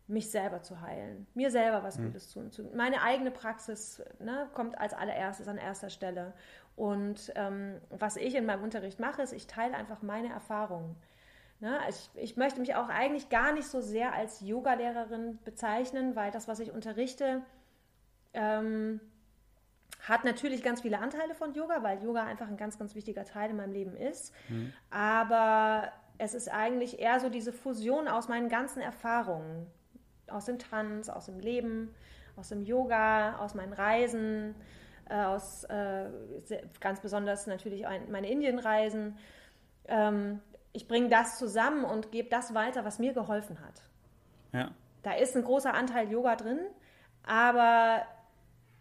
mich selber zu heilen, mir selber was mhm. Gutes tun. Meine eigene Praxis ne, kommt als allererstes an erster Stelle. Und ähm, was ich in meinem Unterricht mache, ist, ich teile einfach meine Erfahrungen. Ne? Ich, ich möchte mich auch eigentlich gar nicht so sehr als Yogalehrerin bezeichnen, weil das, was ich unterrichte, ähm, hat natürlich ganz viele Anteile von Yoga, weil Yoga einfach ein ganz, ganz wichtiger Teil in meinem Leben ist. Mhm. Aber es ist eigentlich eher so diese Fusion aus meinen ganzen Erfahrungen, aus dem Tanz, aus dem Leben, aus dem Yoga, aus meinen Reisen, äh, aus äh, ganz besonders natürlich ein, meine Indienreisen. Ähm, ich bringe das zusammen und gebe das weiter, was mir geholfen hat. Ja. Da ist ein großer Anteil Yoga drin, aber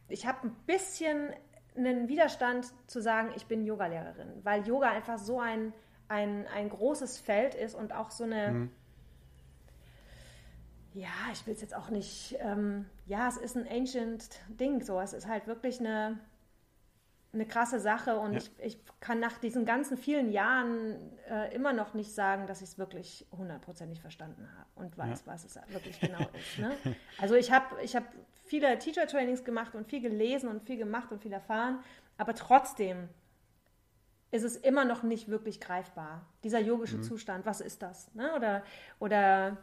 ich habe ein bisschen einen Widerstand zu sagen, ich bin Yogalehrerin, weil Yoga einfach so ein, ein, ein großes Feld ist und auch so eine, mhm. Ja, ich will es jetzt auch nicht, ähm, ja, es ist ein ancient Ding, so, es ist halt wirklich eine, eine krasse Sache und ja. ich, ich kann nach diesen ganzen vielen Jahren äh, immer noch nicht sagen, dass ich es wirklich hundertprozentig verstanden habe und weiß, ja. was es wirklich genau ist. Ne? Also ich habe ich hab viele Teacher-Trainings gemacht und viel gelesen und viel gemacht und viel erfahren, aber trotzdem ist es immer noch nicht wirklich greifbar. Dieser yogische mhm. Zustand, was ist das? Ne? Oder, oder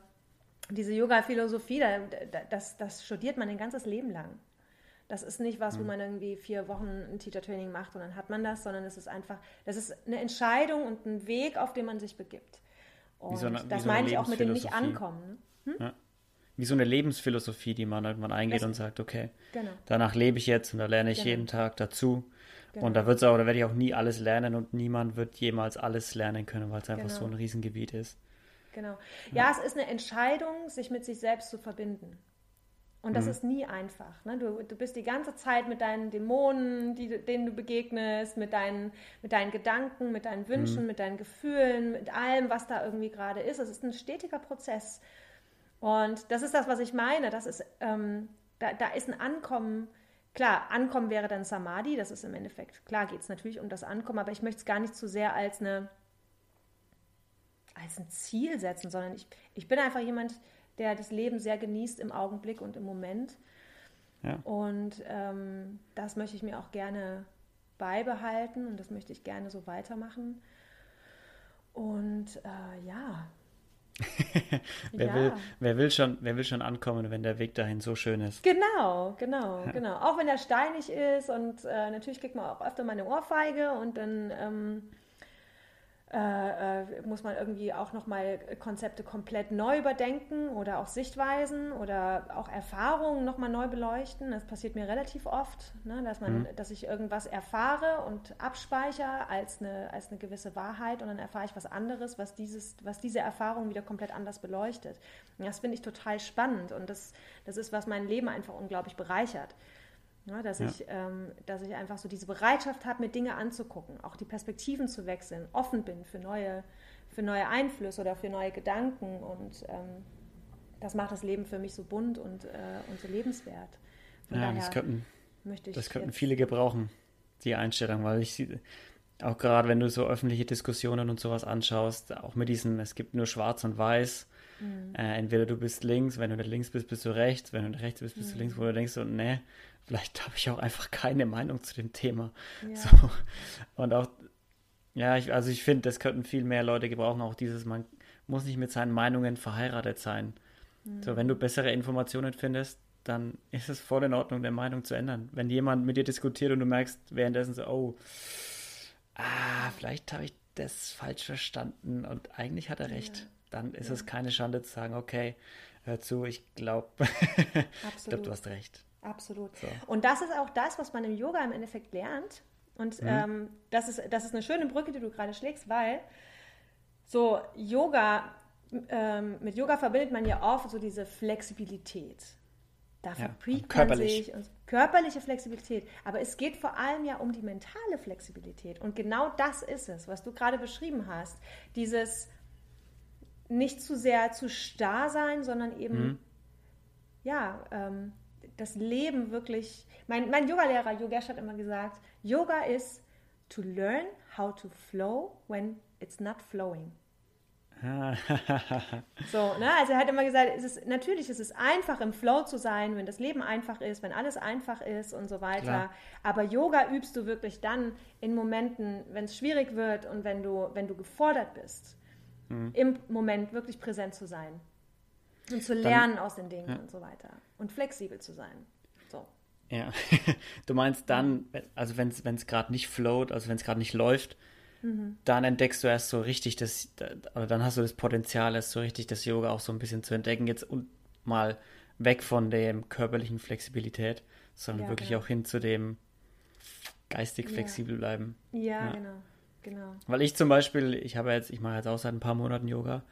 diese Yoga-Philosophie, das, das studiert man ein ganzes Leben lang. Das ist nicht was, wo hm. man irgendwie vier Wochen ein Teacher-Training macht und dann hat man das, sondern es ist einfach, das ist eine Entscheidung und ein Weg, auf den man sich begibt. Und so eine, das so meine ich auch mit dem nicht ankommen. Ne? Hm? Ja. Wie so eine Lebensphilosophie, die man irgendwann eingeht das und sagt, okay, genau. danach lebe ich jetzt und da lerne ich genau. jeden Tag dazu. Genau. Und da wird's auch, da werde ich auch nie alles lernen und niemand wird jemals alles lernen können, weil es einfach so genau. ein Riesengebiet ist. Genau. Ja, ja, es ist eine Entscheidung, sich mit sich selbst zu verbinden. Und das mhm. ist nie einfach. Ne? Du, du bist die ganze Zeit mit deinen Dämonen, die, denen du begegnest, mit deinen, mit deinen Gedanken, mit deinen Wünschen, mhm. mit deinen Gefühlen, mit allem, was da irgendwie gerade ist. Es ist ein stetiger Prozess. Und das ist das, was ich meine. Das ist, ähm, da, da ist ein Ankommen. Klar, Ankommen wäre dann Samadhi, das ist im Endeffekt, klar geht es natürlich um das Ankommen, aber ich möchte es gar nicht zu sehr als eine als ein Ziel setzen, sondern ich, ich bin einfach jemand, der das Leben sehr genießt im Augenblick und im Moment. Ja. Und ähm, das möchte ich mir auch gerne beibehalten und das möchte ich gerne so weitermachen. Und äh, ja. wer, ja. Will, wer, will schon, wer will schon ankommen, wenn der Weg dahin so schön ist? Genau, genau, ja. genau. Auch wenn er steinig ist und äh, natürlich kriegt man auch öfter mal eine Ohrfeige und dann ähm, äh, äh, muss man irgendwie auch nochmal Konzepte komplett neu überdenken oder auch Sichtweisen oder auch Erfahrungen nochmal neu beleuchten. Das passiert mir relativ oft, ne, dass, man, mhm. dass ich irgendwas erfahre und abspeichere als eine, als eine gewisse Wahrheit und dann erfahre ich was anderes, was, dieses, was diese Erfahrung wieder komplett anders beleuchtet. Und das finde ich total spannend und das, das ist, was mein Leben einfach unglaublich bereichert. Ja, dass, ja. Ich, ähm, dass ich einfach so diese Bereitschaft habe, mir Dinge anzugucken, auch die Perspektiven zu wechseln, offen bin für neue, für neue Einflüsse oder für neue Gedanken. Und ähm, das macht das Leben für mich so bunt und, äh, und so lebenswert. Von ja, das könnten, das könnten viele gebrauchen, die Einstellung, weil ich auch gerade wenn du so öffentliche Diskussionen und sowas anschaust, auch mit diesem, es gibt nur schwarz und weiß, mhm. äh, entweder du bist links, wenn du nicht links bist, bist du rechts, wenn du nicht rechts bist, bist mhm. du links, wo du denkst so, nee, vielleicht habe ich auch einfach keine Meinung zu dem Thema. Ja. So. Und auch, ja, ich, also ich finde, das könnten viel mehr Leute gebrauchen, auch dieses, man muss nicht mit seinen Meinungen verheiratet sein. Mhm. So, wenn du bessere Informationen findest, dann ist es voll in Ordnung, deine Meinung zu ändern. Wenn jemand mit dir diskutiert und du merkst währenddessen so, oh, ah, vielleicht habe ich das falsch verstanden und eigentlich hat er recht, ja. dann ist ja. es keine Schande zu sagen, okay, hör zu, ich glaube, ich glaube, du hast recht. Absolut. So. Und das ist auch das, was man im Yoga im Endeffekt lernt. Und mhm. ähm, das, ist, das ist eine schöne Brücke, die du gerade schlägst, weil so Yoga, ähm, mit Yoga verbindet man ja oft so diese Flexibilität. Da verbrieft ja, man sich und körperliche Flexibilität. Aber es geht vor allem ja um die mentale Flexibilität. Und genau das ist es, was du gerade beschrieben hast. Dieses nicht zu sehr zu starr sein, sondern eben, mhm. ja, ähm, das Leben wirklich. Mein, mein Yoga-Lehrer Yogesh hat immer gesagt, Yoga ist to learn how to flow when it's not flowing. so, ne? Also er hat immer gesagt, es ist, natürlich ist es einfach, im Flow zu sein, wenn das Leben einfach ist, wenn alles einfach ist und so weiter. Klar. Aber Yoga übst du wirklich dann in Momenten, wenn es schwierig wird und wenn du, wenn du gefordert bist, mhm. im Moment wirklich präsent zu sein. Und zu lernen dann, aus den Dingen ja. und so weiter. Und flexibel zu sein. So. Ja, du meinst dann, also wenn es gerade nicht float, also wenn es gerade nicht läuft, mhm. dann entdeckst du erst so richtig das, oder dann hast du das Potenzial, erst so richtig das Yoga auch so ein bisschen zu entdecken, jetzt und mal weg von der körperlichen Flexibilität, sondern ja, wirklich genau. auch hin zu dem geistig ja. flexibel bleiben. Ja, ja, genau, genau. Weil ich zum Beispiel, ich habe jetzt, ich mache jetzt auch seit ein paar Monaten Yoga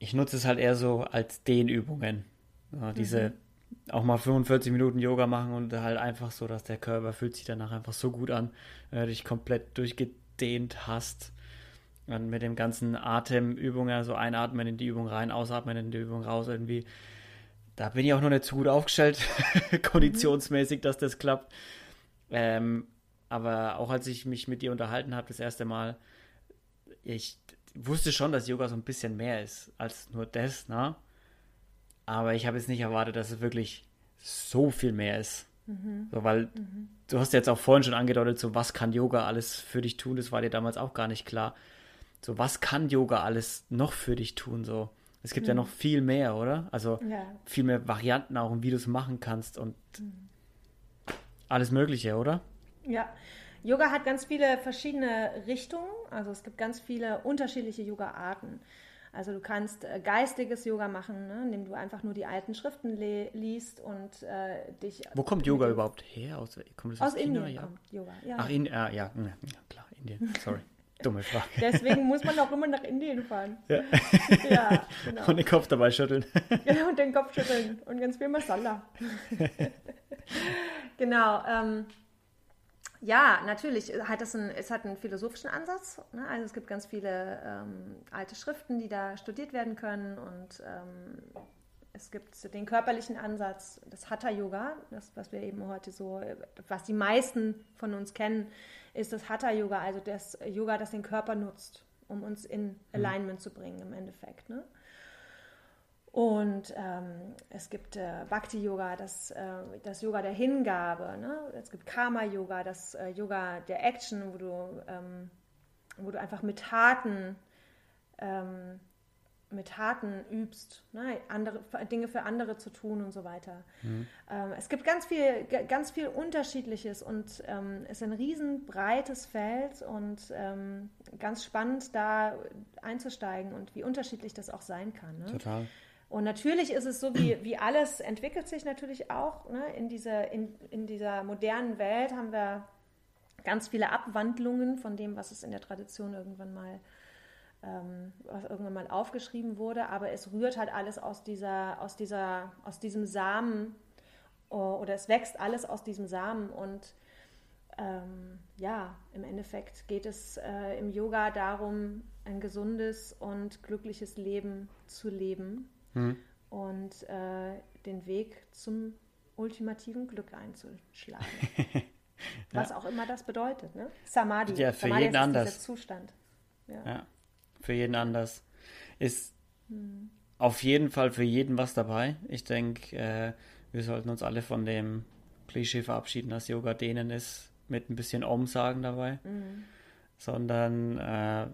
ich nutze es halt eher so als Dehnübungen. Ja, diese mhm. auch mal 45 Minuten Yoga machen und halt einfach so, dass der Körper fühlt sich danach einfach so gut an, wenn du dich komplett durchgedehnt hast. Und mit dem ganzen Atemübungen, also einatmen in die Übung rein, ausatmen in die Übung raus irgendwie. Da bin ich auch noch nicht zu gut aufgestellt, konditionsmäßig, dass das klappt. Ähm, aber auch als ich mich mit dir unterhalten habe, das erste Mal, ich, wusste schon, dass Yoga so ein bisschen mehr ist als nur das, ne? Aber ich habe jetzt nicht erwartet, dass es wirklich so viel mehr ist. Mhm. So, weil mhm. du hast jetzt auch vorhin schon angedeutet, so was kann Yoga alles für dich tun, das war dir damals auch gar nicht klar. So, was kann Yoga alles noch für dich tun? So, es gibt mhm. ja noch viel mehr, oder? Also ja. viel mehr Varianten auch und wie du es machen kannst und mhm. alles Mögliche, oder? Ja, Yoga hat ganz viele verschiedene Richtungen, also es gibt ganz viele unterschiedliche Yoga-Arten. Also du kannst äh, geistiges Yoga machen, ne, indem du einfach nur die alten Schriften liest und äh, dich. Wo kommt Yoga überhaupt her? Aus, kommt aus, aus China, Indien ja? kommt Yoga. Ja. Ach, in, ah, ja, ja, klar, Indien. Sorry. Dumme Frage. Deswegen muss man auch immer nach Indien fahren. Ja. ja genau. Und den Kopf dabei schütteln. Genau, und den Kopf schütteln. Und ganz viel Masala. genau. Ähm, ja, natürlich hat es, ein, es hat einen philosophischen Ansatz. Ne? Also es gibt ganz viele ähm, alte Schriften, die da studiert werden können und ähm, es gibt den körperlichen Ansatz, das Hatha-Yoga, das, was wir eben heute so, was die meisten von uns kennen, ist das Hatha-Yoga, also das Yoga, das den Körper nutzt, um uns in mhm. Alignment zu bringen im Endeffekt. Ne? Und ähm, es gibt äh, Bhakti-Yoga, das, äh, das Yoga der Hingabe. Ne? Es gibt Karma-Yoga, das äh, Yoga der Action, wo du, ähm, wo du einfach mit Taten, ähm, mit Taten übst, ne? andere, Dinge für andere zu tun und so weiter. Mhm. Ähm, es gibt ganz viel, ganz viel Unterschiedliches und ähm, es ist ein riesen breites Feld und ähm, ganz spannend da einzusteigen und wie unterschiedlich das auch sein kann. Ne? Total. Und natürlich ist es so, wie, wie alles entwickelt sich natürlich auch. Ne? In, dieser, in, in dieser modernen Welt haben wir ganz viele Abwandlungen von dem, was es in der Tradition irgendwann mal, ähm, was irgendwann mal aufgeschrieben wurde. Aber es rührt halt alles aus dieser, aus dieser, aus diesem Samen oder es wächst alles aus diesem Samen und ähm, ja, im Endeffekt geht es äh, im Yoga darum, ein gesundes und glückliches Leben zu leben mhm. und äh, den Weg zum ultimativen Glück einzuschlagen. Was ja. auch immer das bedeutet. Ne? Samadhi. Ja, für Samadhi jeden ist anders. Dieser Zustand. Ja. ja. für jeden anders. Ist hm. auf jeden Fall für jeden was dabei. Ich denke, äh, wir sollten uns alle von dem Klischee verabschieden, dass Yoga denen ist, mit ein bisschen Om sagen dabei. Mhm. Sondern äh,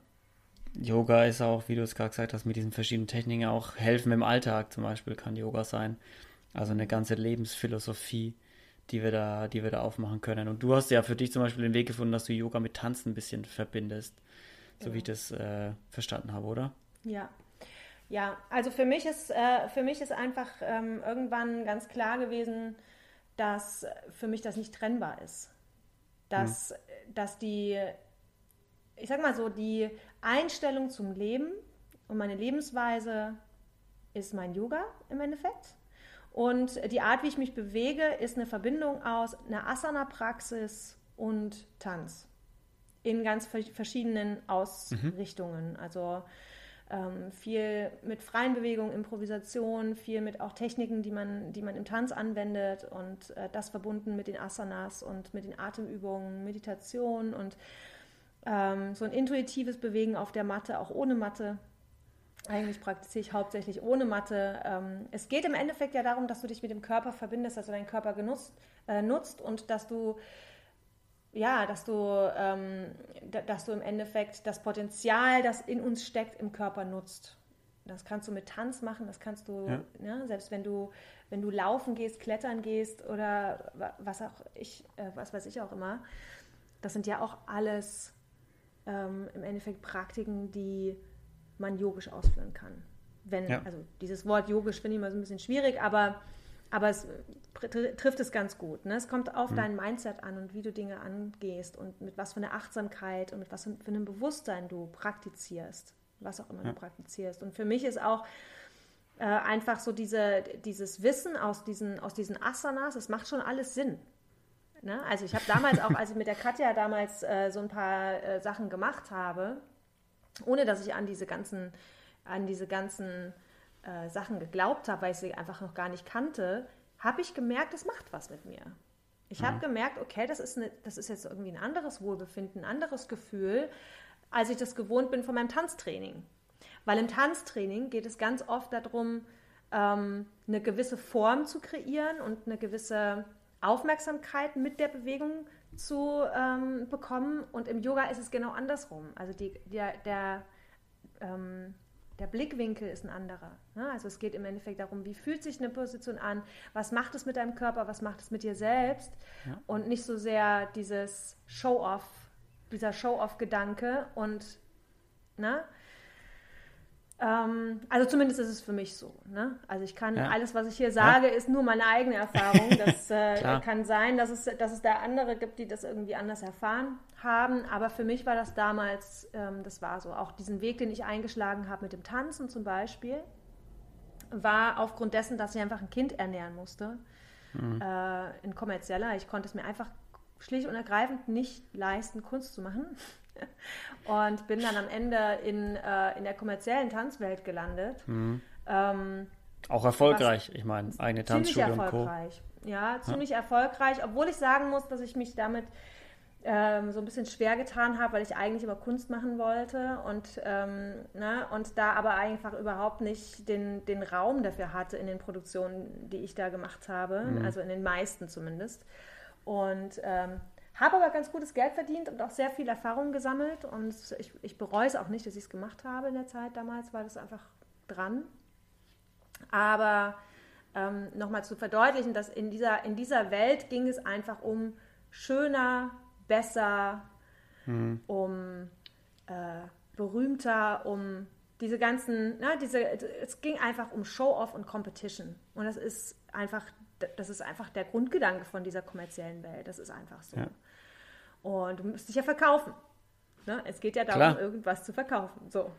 Yoga ist auch, wie du es gerade gesagt hast, mit diesen verschiedenen Techniken auch helfen im Alltag zum Beispiel kann Yoga sein. Also eine ganze Lebensphilosophie, die wir da, die wir da aufmachen können. Und du hast ja für dich zum Beispiel den Weg gefunden, dass du Yoga mit Tanzen ein bisschen verbindest, so ja. wie ich das äh, verstanden habe, oder? Ja. Ja, also für mich ist, äh, für mich ist einfach ähm, irgendwann ganz klar gewesen, dass für mich das nicht trennbar ist. Dass, hm. dass die ich sag mal so, die Einstellung zum Leben und meine Lebensweise ist mein Yoga im Endeffekt. Und die Art, wie ich mich bewege, ist eine Verbindung aus einer Asana-Praxis und Tanz in ganz verschiedenen Ausrichtungen. Mhm. Also ähm, viel mit freien Bewegungen, Improvisation, viel mit auch Techniken, die man, die man im Tanz anwendet und äh, das verbunden mit den Asanas und mit den Atemübungen, Meditation und ähm, so ein intuitives Bewegen auf der Matte, auch ohne Matte. Eigentlich praktiziere ich hauptsächlich ohne Matte. Ähm, es geht im Endeffekt ja darum, dass du dich mit dem Körper verbindest, dass du deinen Körper genutzt, äh, nutzt und dass du ja, dass du, ähm, dass du im Endeffekt das Potenzial, das in uns steckt, im Körper nutzt. Das kannst du mit Tanz machen, das kannst du, ja. ne, selbst wenn du, wenn du laufen gehst, klettern gehst oder was auch ich, äh, was weiß ich auch immer. Das sind ja auch alles ähm, im Endeffekt Praktiken, die man yogisch ausführen kann. Wenn, ja. also dieses Wort yogisch finde ich mal so ein bisschen schwierig, aber, aber es trifft es ganz gut. Ne? Es kommt auf mhm. dein Mindset an und wie du Dinge angehst und mit was für einer Achtsamkeit und mit was für einem Bewusstsein du praktizierst, was auch immer ja. du praktizierst. Und für mich ist auch äh, einfach so diese, dieses Wissen aus diesen, aus diesen Asanas, es macht schon alles Sinn. Ne? Also ich habe damals auch, als ich mit der Katja damals äh, so ein paar äh, Sachen gemacht habe, ohne dass ich an diese ganzen, an diese ganzen äh, Sachen geglaubt habe, weil ich sie einfach noch gar nicht kannte, habe ich gemerkt, das macht was mit mir. Ich habe mhm. gemerkt, okay, das ist, eine, das ist jetzt irgendwie ein anderes Wohlbefinden, ein anderes Gefühl, als ich das gewohnt bin von meinem Tanztraining. Weil im Tanztraining geht es ganz oft darum, ähm, eine gewisse Form zu kreieren und eine gewisse Aufmerksamkeit mit der Bewegung zu ähm, bekommen. Und im Yoga ist es genau andersrum. Also die, der, der, ähm, der Blickwinkel ist ein anderer. Ne? Also es geht im Endeffekt darum, wie fühlt sich eine Position an, was macht es mit deinem Körper, was macht es mit dir selbst ja. und nicht so sehr dieses Show-off, dieser Show-off-Gedanke und ne? Ähm, also zumindest ist es für mich so. Ne? Also ich kann, ja. alles, was ich hier sage, ja. ist nur meine eigene Erfahrung. Das äh, kann sein, dass es, dass es da andere gibt, die das irgendwie anders erfahren haben. Aber für mich war das damals, ähm, das war so. Auch diesen Weg, den ich eingeschlagen habe mit dem Tanzen zum Beispiel, war aufgrund dessen, dass ich einfach ein Kind ernähren musste. Mhm. Äh, ein kommerzieller. Ich konnte es mir einfach schlicht und ergreifend nicht leisten, Kunst zu machen. und bin dann am Ende in, äh, in der kommerziellen Tanzwelt gelandet. Mhm. Ähm, auch erfolgreich, ich meine, eigene Tanzschule und Co. Ja, ziemlich ja. erfolgreich, obwohl ich sagen muss, dass ich mich damit ähm, so ein bisschen schwer getan habe, weil ich eigentlich immer Kunst machen wollte und, ähm, ne, und da aber einfach überhaupt nicht den, den Raum dafür hatte in den Produktionen, die ich da gemacht habe, mhm. also in den meisten zumindest. Und ähm, habe aber ganz gutes Geld verdient und auch sehr viel Erfahrung gesammelt. Und ich, ich bereue es auch nicht, dass ich es gemacht habe in der Zeit damals, war das einfach dran. Aber ähm, nochmal zu verdeutlichen, dass in dieser, in dieser Welt ging es einfach um schöner, besser, mhm. um äh, berühmter, um diese ganzen, na, diese, es ging einfach um Show-off und Competition. Und das ist einfach, das ist einfach der Grundgedanke von dieser kommerziellen Welt. Das ist einfach so. Ja. Und du musst dich ja verkaufen. Ne? Es geht ja darum, Klar. irgendwas zu verkaufen. So.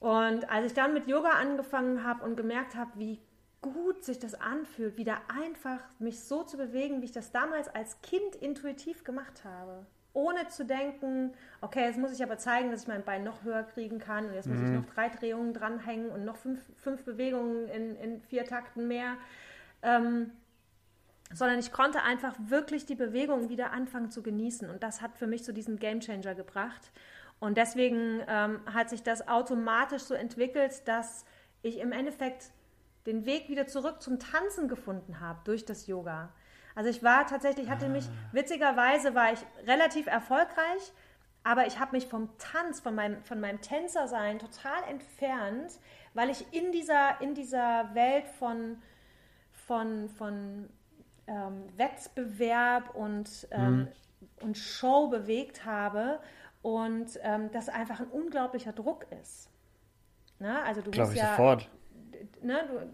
Und als ich dann mit Yoga angefangen habe und gemerkt habe, wie gut sich das anfühlt, wieder einfach mich so zu bewegen, wie ich das damals als Kind intuitiv gemacht habe. Ohne zu denken, okay, jetzt muss ich aber zeigen, dass ich mein Bein noch höher kriegen kann und jetzt muss ich mhm. noch drei Drehungen dranhängen und noch fünf, fünf Bewegungen in, in vier Takten mehr. Ähm, sondern ich konnte einfach wirklich die Bewegung wieder anfangen zu genießen. Und das hat für mich so diesen Gamechanger gebracht. Und deswegen ähm, hat sich das automatisch so entwickelt, dass ich im Endeffekt den Weg wieder zurück zum Tanzen gefunden habe durch das Yoga. Also ich war tatsächlich, hatte mich, ah. witzigerweise war ich relativ erfolgreich, aber ich habe mich vom Tanz, von meinem, von meinem Tänzersein total entfernt, weil ich in dieser, in dieser Welt von, von, von ähm, Wettbewerb und, ähm, mhm. und Show bewegt habe und ähm, das einfach ein unglaublicher Druck ist. Ne? Also du Glaube ich ja, sofort. Ne, du,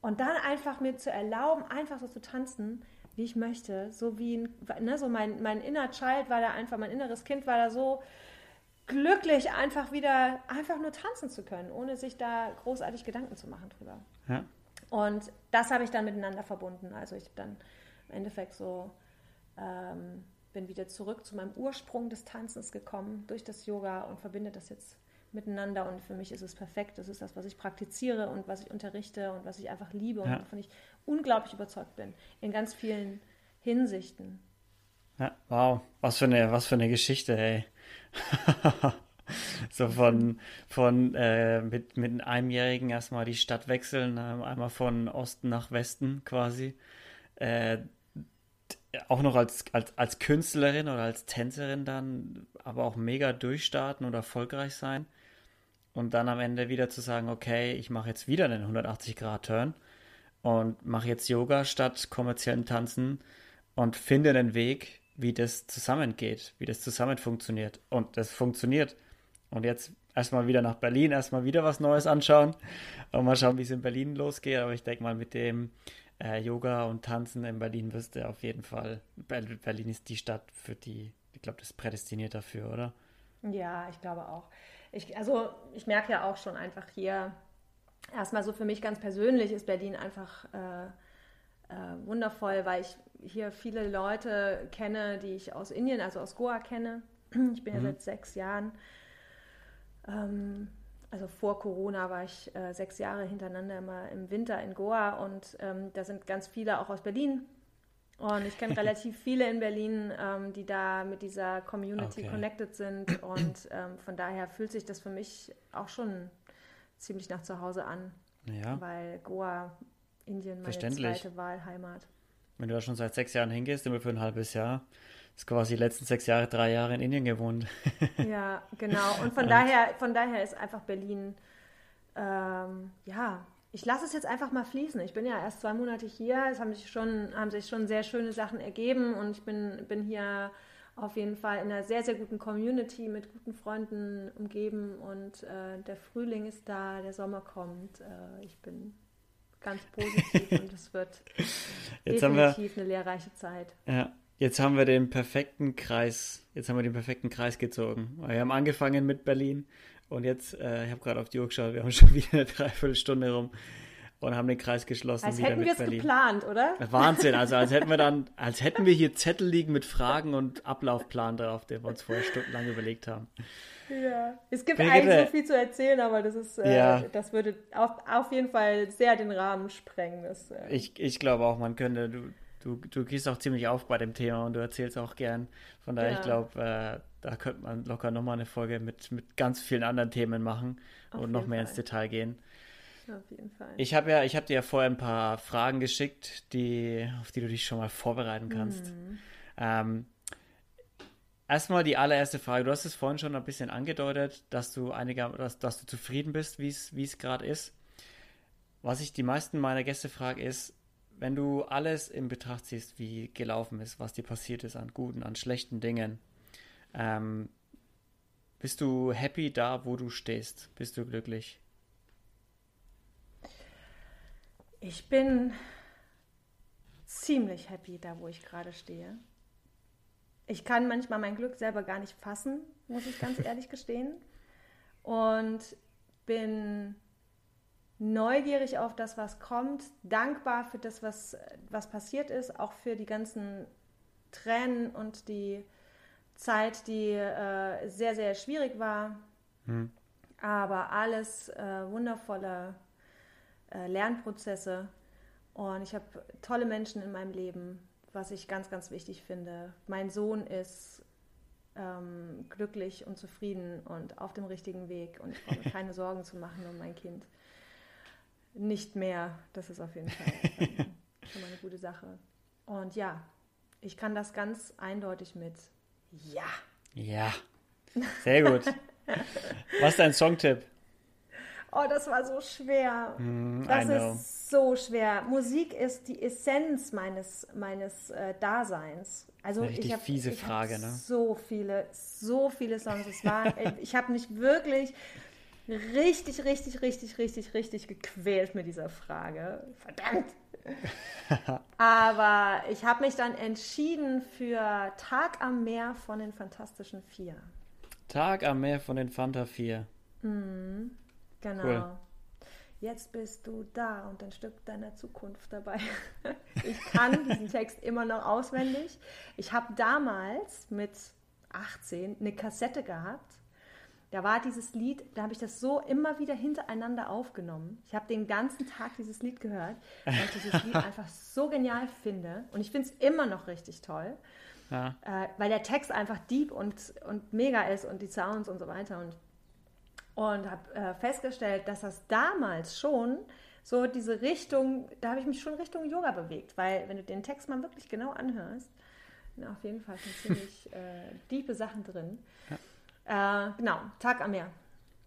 und dann einfach mir zu erlauben, einfach so zu tanzen, wie ich möchte, so wie ne, so mein, mein inner Child war da einfach, mein inneres Kind war da so glücklich, einfach wieder einfach nur tanzen zu können, ohne sich da großartig Gedanken zu machen drüber. Ja. Und das habe ich dann miteinander verbunden. Also ich dann im Endeffekt so ähm, bin wieder zurück zu meinem Ursprung des Tanzens gekommen durch das Yoga und verbinde das jetzt miteinander. Und für mich ist es perfekt. Das ist das, was ich praktiziere und was ich unterrichte und was ich einfach liebe und ja. wovon ich unglaublich überzeugt bin. In ganz vielen Hinsichten. Ja, wow. Was für eine, was für eine Geschichte, ey. so von, von äh, mit, mit einem Einjährigen erstmal die Stadt wechseln, äh, einmal von Osten nach Westen quasi. Äh, auch noch als, als, als Künstlerin oder als Tänzerin dann, aber auch mega durchstarten und erfolgreich sein. Und dann am Ende wieder zu sagen, okay, ich mache jetzt wieder einen 180-Grad-Turn und mache jetzt Yoga statt kommerziellem Tanzen und finde einen Weg, wie das zusammengeht, wie das zusammen funktioniert. Und das funktioniert. Und jetzt erstmal wieder nach Berlin, erstmal wieder was Neues anschauen und mal schauen, wie es in Berlin losgeht. Aber ich denke mal, mit dem äh, Yoga und Tanzen in Berlin wirst du auf jeden Fall. Berlin ist die Stadt für die, ich glaube, das ist prädestiniert dafür, oder? Ja, ich glaube auch. Ich, also ich merke ja auch schon einfach hier, erstmal so für mich ganz persönlich ist Berlin einfach äh, äh, wundervoll, weil ich hier viele Leute kenne, die ich aus Indien, also aus Goa kenne. Ich bin mhm. ja seit sechs Jahren, ähm, also vor Corona war ich äh, sechs Jahre hintereinander immer im Winter in Goa und ähm, da sind ganz viele auch aus Berlin. Und ich kenne relativ viele in Berlin, ähm, die da mit dieser Community okay. connected sind. Und ähm, von daher fühlt sich das für mich auch schon ziemlich nach zu Hause an. Ja. Weil Goa Indien meine zweite Wahlheimat. Wenn du da schon seit sechs Jahren hingehst, immer für ein halbes Jahr, ist quasi die letzten sechs Jahre, drei Jahre in Indien gewohnt. ja, genau. Und von, daher, von daher ist einfach Berlin, ähm, ja, ich lasse es jetzt einfach mal fließen. Ich bin ja erst zwei Monate hier, es haben sich schon, haben sich schon sehr schöne Sachen ergeben und ich bin, bin hier auf jeden Fall in einer sehr, sehr guten Community mit guten Freunden umgeben und äh, der Frühling ist da, der Sommer kommt. Äh, ich bin ganz positiv und es wird jetzt definitiv wir, eine lehrreiche Zeit. Ja, jetzt haben wir den perfekten Kreis, jetzt haben wir den perfekten Kreis gezogen. Wir haben angefangen mit Berlin und jetzt, äh, ich habe gerade auf die Uhr geschaut, wir haben schon wieder eine Dreiviertelstunde rum und haben den Kreis geschlossen. Als hätten wir es geplant, oder? Wahnsinn, also als hätten wir dann, als hätten wir hier Zettel liegen mit Fragen und Ablaufplan drauf, den wir uns vorher stundenlang überlegt haben. Ja, es gibt Brigitte, eigentlich so viel zu erzählen, aber das ist, äh, ja. das würde auf, auf jeden Fall sehr den Rahmen sprengen. Das, äh. ich, ich glaube auch, man könnte, du, du, du gehst auch ziemlich auf bei dem Thema und du erzählst auch gern. Von daher, ja. ich glaube, äh, da könnte man locker nochmal eine Folge mit, mit ganz vielen anderen Themen machen auf und noch mehr Fall. ins Detail gehen. Auf jeden Fall. Ich habe ja, ich habe dir ja vorher ein paar Fragen geschickt, die, auf die du dich schon mal vorbereiten kannst. Mhm. Ähm, Erstmal die allererste Frage. Du hast es vorhin schon ein bisschen angedeutet, dass du einiger, dass, dass du zufrieden bist, wie es gerade ist. Was ich die meisten meiner Gäste frage, ist, wenn du alles in Betracht ziehst, wie gelaufen ist, was dir passiert ist an guten, an schlechten Dingen, ähm, bist du happy da, wo du stehst? Bist du glücklich? Ich bin ziemlich happy da, wo ich gerade stehe. Ich kann manchmal mein Glück selber gar nicht fassen, muss ich ganz ehrlich gestehen. Und bin neugierig auf das, was kommt, dankbar für das, was, was passiert ist, auch für die ganzen Tränen und die Zeit, die äh, sehr, sehr schwierig war. Hm. Aber alles äh, wundervolle äh, Lernprozesse. Und ich habe tolle Menschen in meinem Leben, was ich ganz, ganz wichtig finde. Mein Sohn ist ähm, glücklich und zufrieden und auf dem richtigen Weg und ich brauche mir keine Sorgen zu machen um mein Kind. Nicht mehr. Das ist auf jeden Fall ähm, schon mal eine gute Sache. Und ja, ich kann das ganz eindeutig mit Ja. Ja. Sehr gut. Was ist dein Songtipp? Oh, das war so schwer. Mm, das ist so schwer. Musik ist die Essenz meines, meines äh, Daseins. Also Richtig ich habe fiese Frage, ne? so viele, so viele Songs. Es war, ich habe mich wirklich richtig, richtig, richtig, richtig, richtig gequält mit dieser Frage. Verdammt. Aber ich habe mich dann entschieden für Tag am Meer von den Fantastischen Vier. Tag am Meer von den Fanta Vier. Mhm. Genau. Cool. Jetzt bist du da und ein Stück deiner Zukunft dabei. ich kann diesen Text immer noch auswendig. Ich habe damals mit 18 eine Kassette gehabt. Da war dieses Lied, da habe ich das so immer wieder hintereinander aufgenommen. Ich habe den ganzen Tag dieses Lied gehört, weil ich dieses Lied einfach so genial finde. Und ich finde es immer noch richtig toll. Ja. Äh, weil der Text einfach deep und, und mega ist und die Sounds und so weiter. Und, und habe äh, festgestellt, dass das damals schon so diese Richtung, da habe ich mich schon Richtung Yoga bewegt, weil wenn du den Text mal wirklich genau anhörst, sind auf jeden Fall schon ziemlich äh, tiefe Sachen drin. Ja. Äh, genau, Tag am Meer.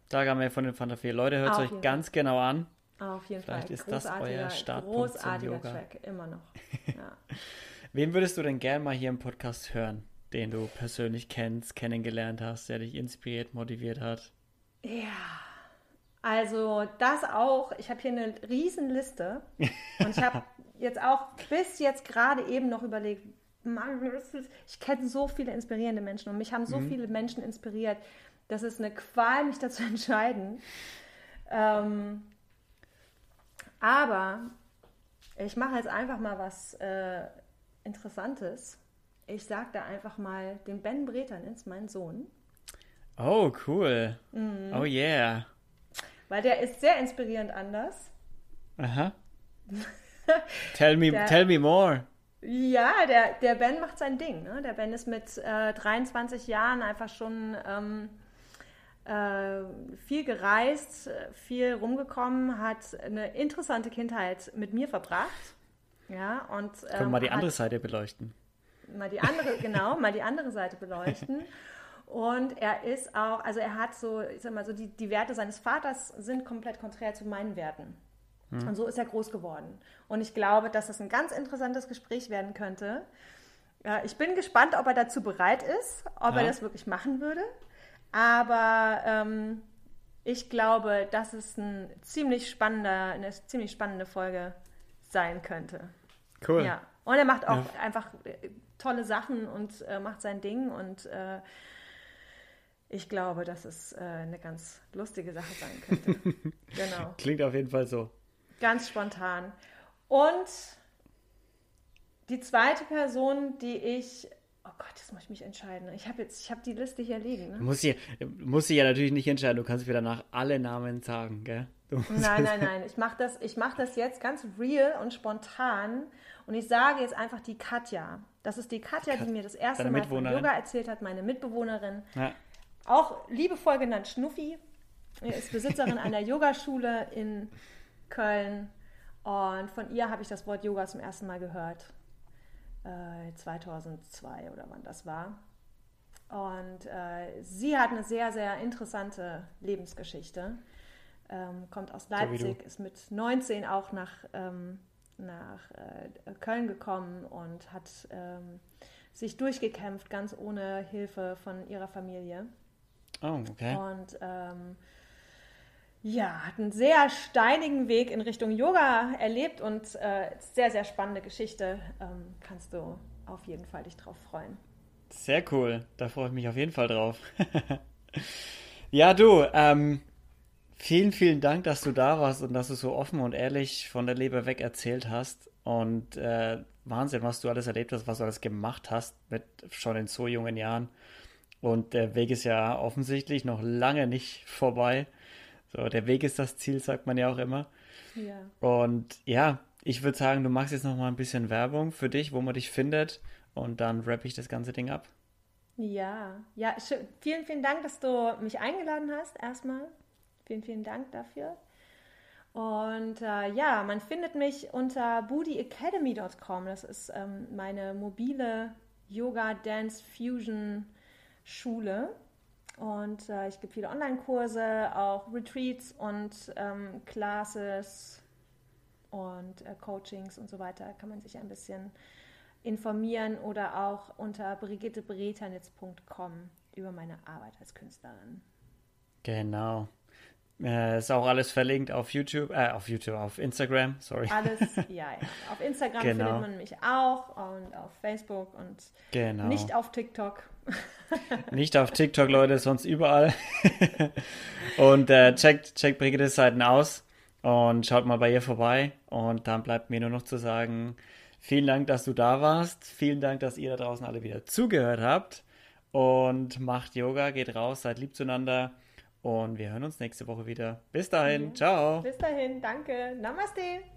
Tag am Meer von den Fanta 4. Leute, hört es euch ganz Fall. genau an. Auf jeden Vielleicht Fall. ist das euer Startpunkt großartiger zum Yoga. Track, immer noch. Ja. Wen würdest du denn gern mal hier im Podcast hören, den du persönlich kennst, kennengelernt hast, der dich inspiriert, motiviert hat? Ja, also das auch. Ich habe hier eine Riesenliste und ich habe jetzt auch bis jetzt gerade eben noch überlegt, Mann, ich kenne so viele inspirierende Menschen und mich haben so mhm. viele Menschen inspiriert, dass es eine Qual, mich dazu entscheiden. Ähm, aber ich mache jetzt einfach mal was äh, Interessantes. Ich sage da einfach mal den Ben Bretanitz, meinen Sohn. Oh, cool. Mhm. Oh, yeah. Weil der ist sehr inspirierend anders. Aha. tell, me, der, tell me more. Ja, der, der Ben macht sein Ding. Ne? Der Ben ist mit äh, 23 Jahren einfach schon ähm, äh, viel gereist, viel rumgekommen, hat eine interessante Kindheit mit mir verbracht. Ja, und, ähm, Können wir mal die andere Seite beleuchten. Mal die andere, genau, mal die andere Seite beleuchten. Und er ist auch, also er hat so, ich sag mal so, die, die Werte seines Vaters sind komplett konträr zu meinen Werten. Hm. Und so ist er groß geworden. Und ich glaube, dass das ein ganz interessantes Gespräch werden könnte. Ich bin gespannt, ob er dazu bereit ist, ob ja. er das wirklich machen würde. Aber ähm, ich glaube, dass es ein ziemlich spannender, eine ziemlich spannende Folge sein könnte. Cool. Ja. Und er macht auch ja. einfach äh, tolle Sachen und äh, macht sein Ding und äh, ich glaube, dass es äh, eine ganz lustige Sache sein könnte. genau. Klingt auf jeden Fall so. Ganz spontan. Und die zweite Person, die ich Oh Gott, jetzt muss ich mich entscheiden. Ich habe jetzt, ich habe die Liste hier liegen. Ne? Muss sie, muss sie ja natürlich nicht entscheiden. Du kannst mir danach alle Namen sagen, gell? Nein, nein, nein. Ich mache das, mach das jetzt ganz real und spontan. Und ich sage jetzt einfach die Katja. Das ist die Katja, die mir das erste Mal von Yoga erzählt hat, meine Mitbewohnerin. Ja. Auch liebevoll genannt Schnuffi. Er ist Besitzerin einer Yogaschule in Köln. Und von ihr habe ich das Wort Yoga zum ersten Mal gehört. 2002 äh, oder wann das war. Und äh, sie hat eine sehr, sehr interessante Lebensgeschichte. Ähm, kommt aus Leipzig, so ist mit 19 auch nach, ähm, nach äh, Köln gekommen und hat ähm, sich durchgekämpft, ganz ohne Hilfe von ihrer Familie. Oh, okay. Und ähm, ja, hat einen sehr steinigen Weg in Richtung Yoga erlebt und äh, sehr, sehr spannende Geschichte. Ähm, kannst du auf jeden Fall dich drauf freuen. Sehr cool, da freue ich mich auf jeden Fall drauf. ja, du, ähm, vielen, vielen Dank, dass du da warst und dass du so offen und ehrlich von der Leber weg erzählt hast. Und äh, Wahnsinn, was du alles erlebt hast, was du alles gemacht hast mit schon in so jungen Jahren. Und der Weg ist ja offensichtlich noch lange nicht vorbei. So, der Weg ist das Ziel, sagt man ja auch immer. Ja. Und ja, ich würde sagen, du machst jetzt noch mal ein bisschen Werbung für dich, wo man dich findet. Und dann rappe ich das ganze Ding ab. Ja, ja, vielen, vielen Dank, dass du mich eingeladen hast, erstmal. Vielen, vielen Dank dafür. Und äh, ja, man findet mich unter boodyacademy.com. Das ist ähm, meine mobile Yoga Dance Fusion Schule. Und äh, ich gebe viele Online-Kurse, auch Retreats und ähm, Classes und äh, Coachings und so weiter. Kann man sich ein bisschen informieren oder auch unter brigittebretanitz.com über meine Arbeit als Künstlerin. Genau. Äh, ist auch alles verlinkt auf YouTube, äh, auf YouTube, auf Instagram, sorry. Alles, ja, ja. Auf Instagram genau. findet man mich auch und auf Facebook und genau. nicht auf TikTok. Nicht auf TikTok, Leute, sonst überall. und äh, checkt, checkt Brigittes Seiten aus und schaut mal bei ihr vorbei. Und dann bleibt mir nur noch zu sagen, vielen Dank, dass du da warst. Vielen Dank, dass ihr da draußen alle wieder zugehört habt. Und macht Yoga, geht raus, seid lieb zueinander. Und wir hören uns nächste Woche wieder. Bis dahin, ja. ciao. Bis dahin, danke. Namaste.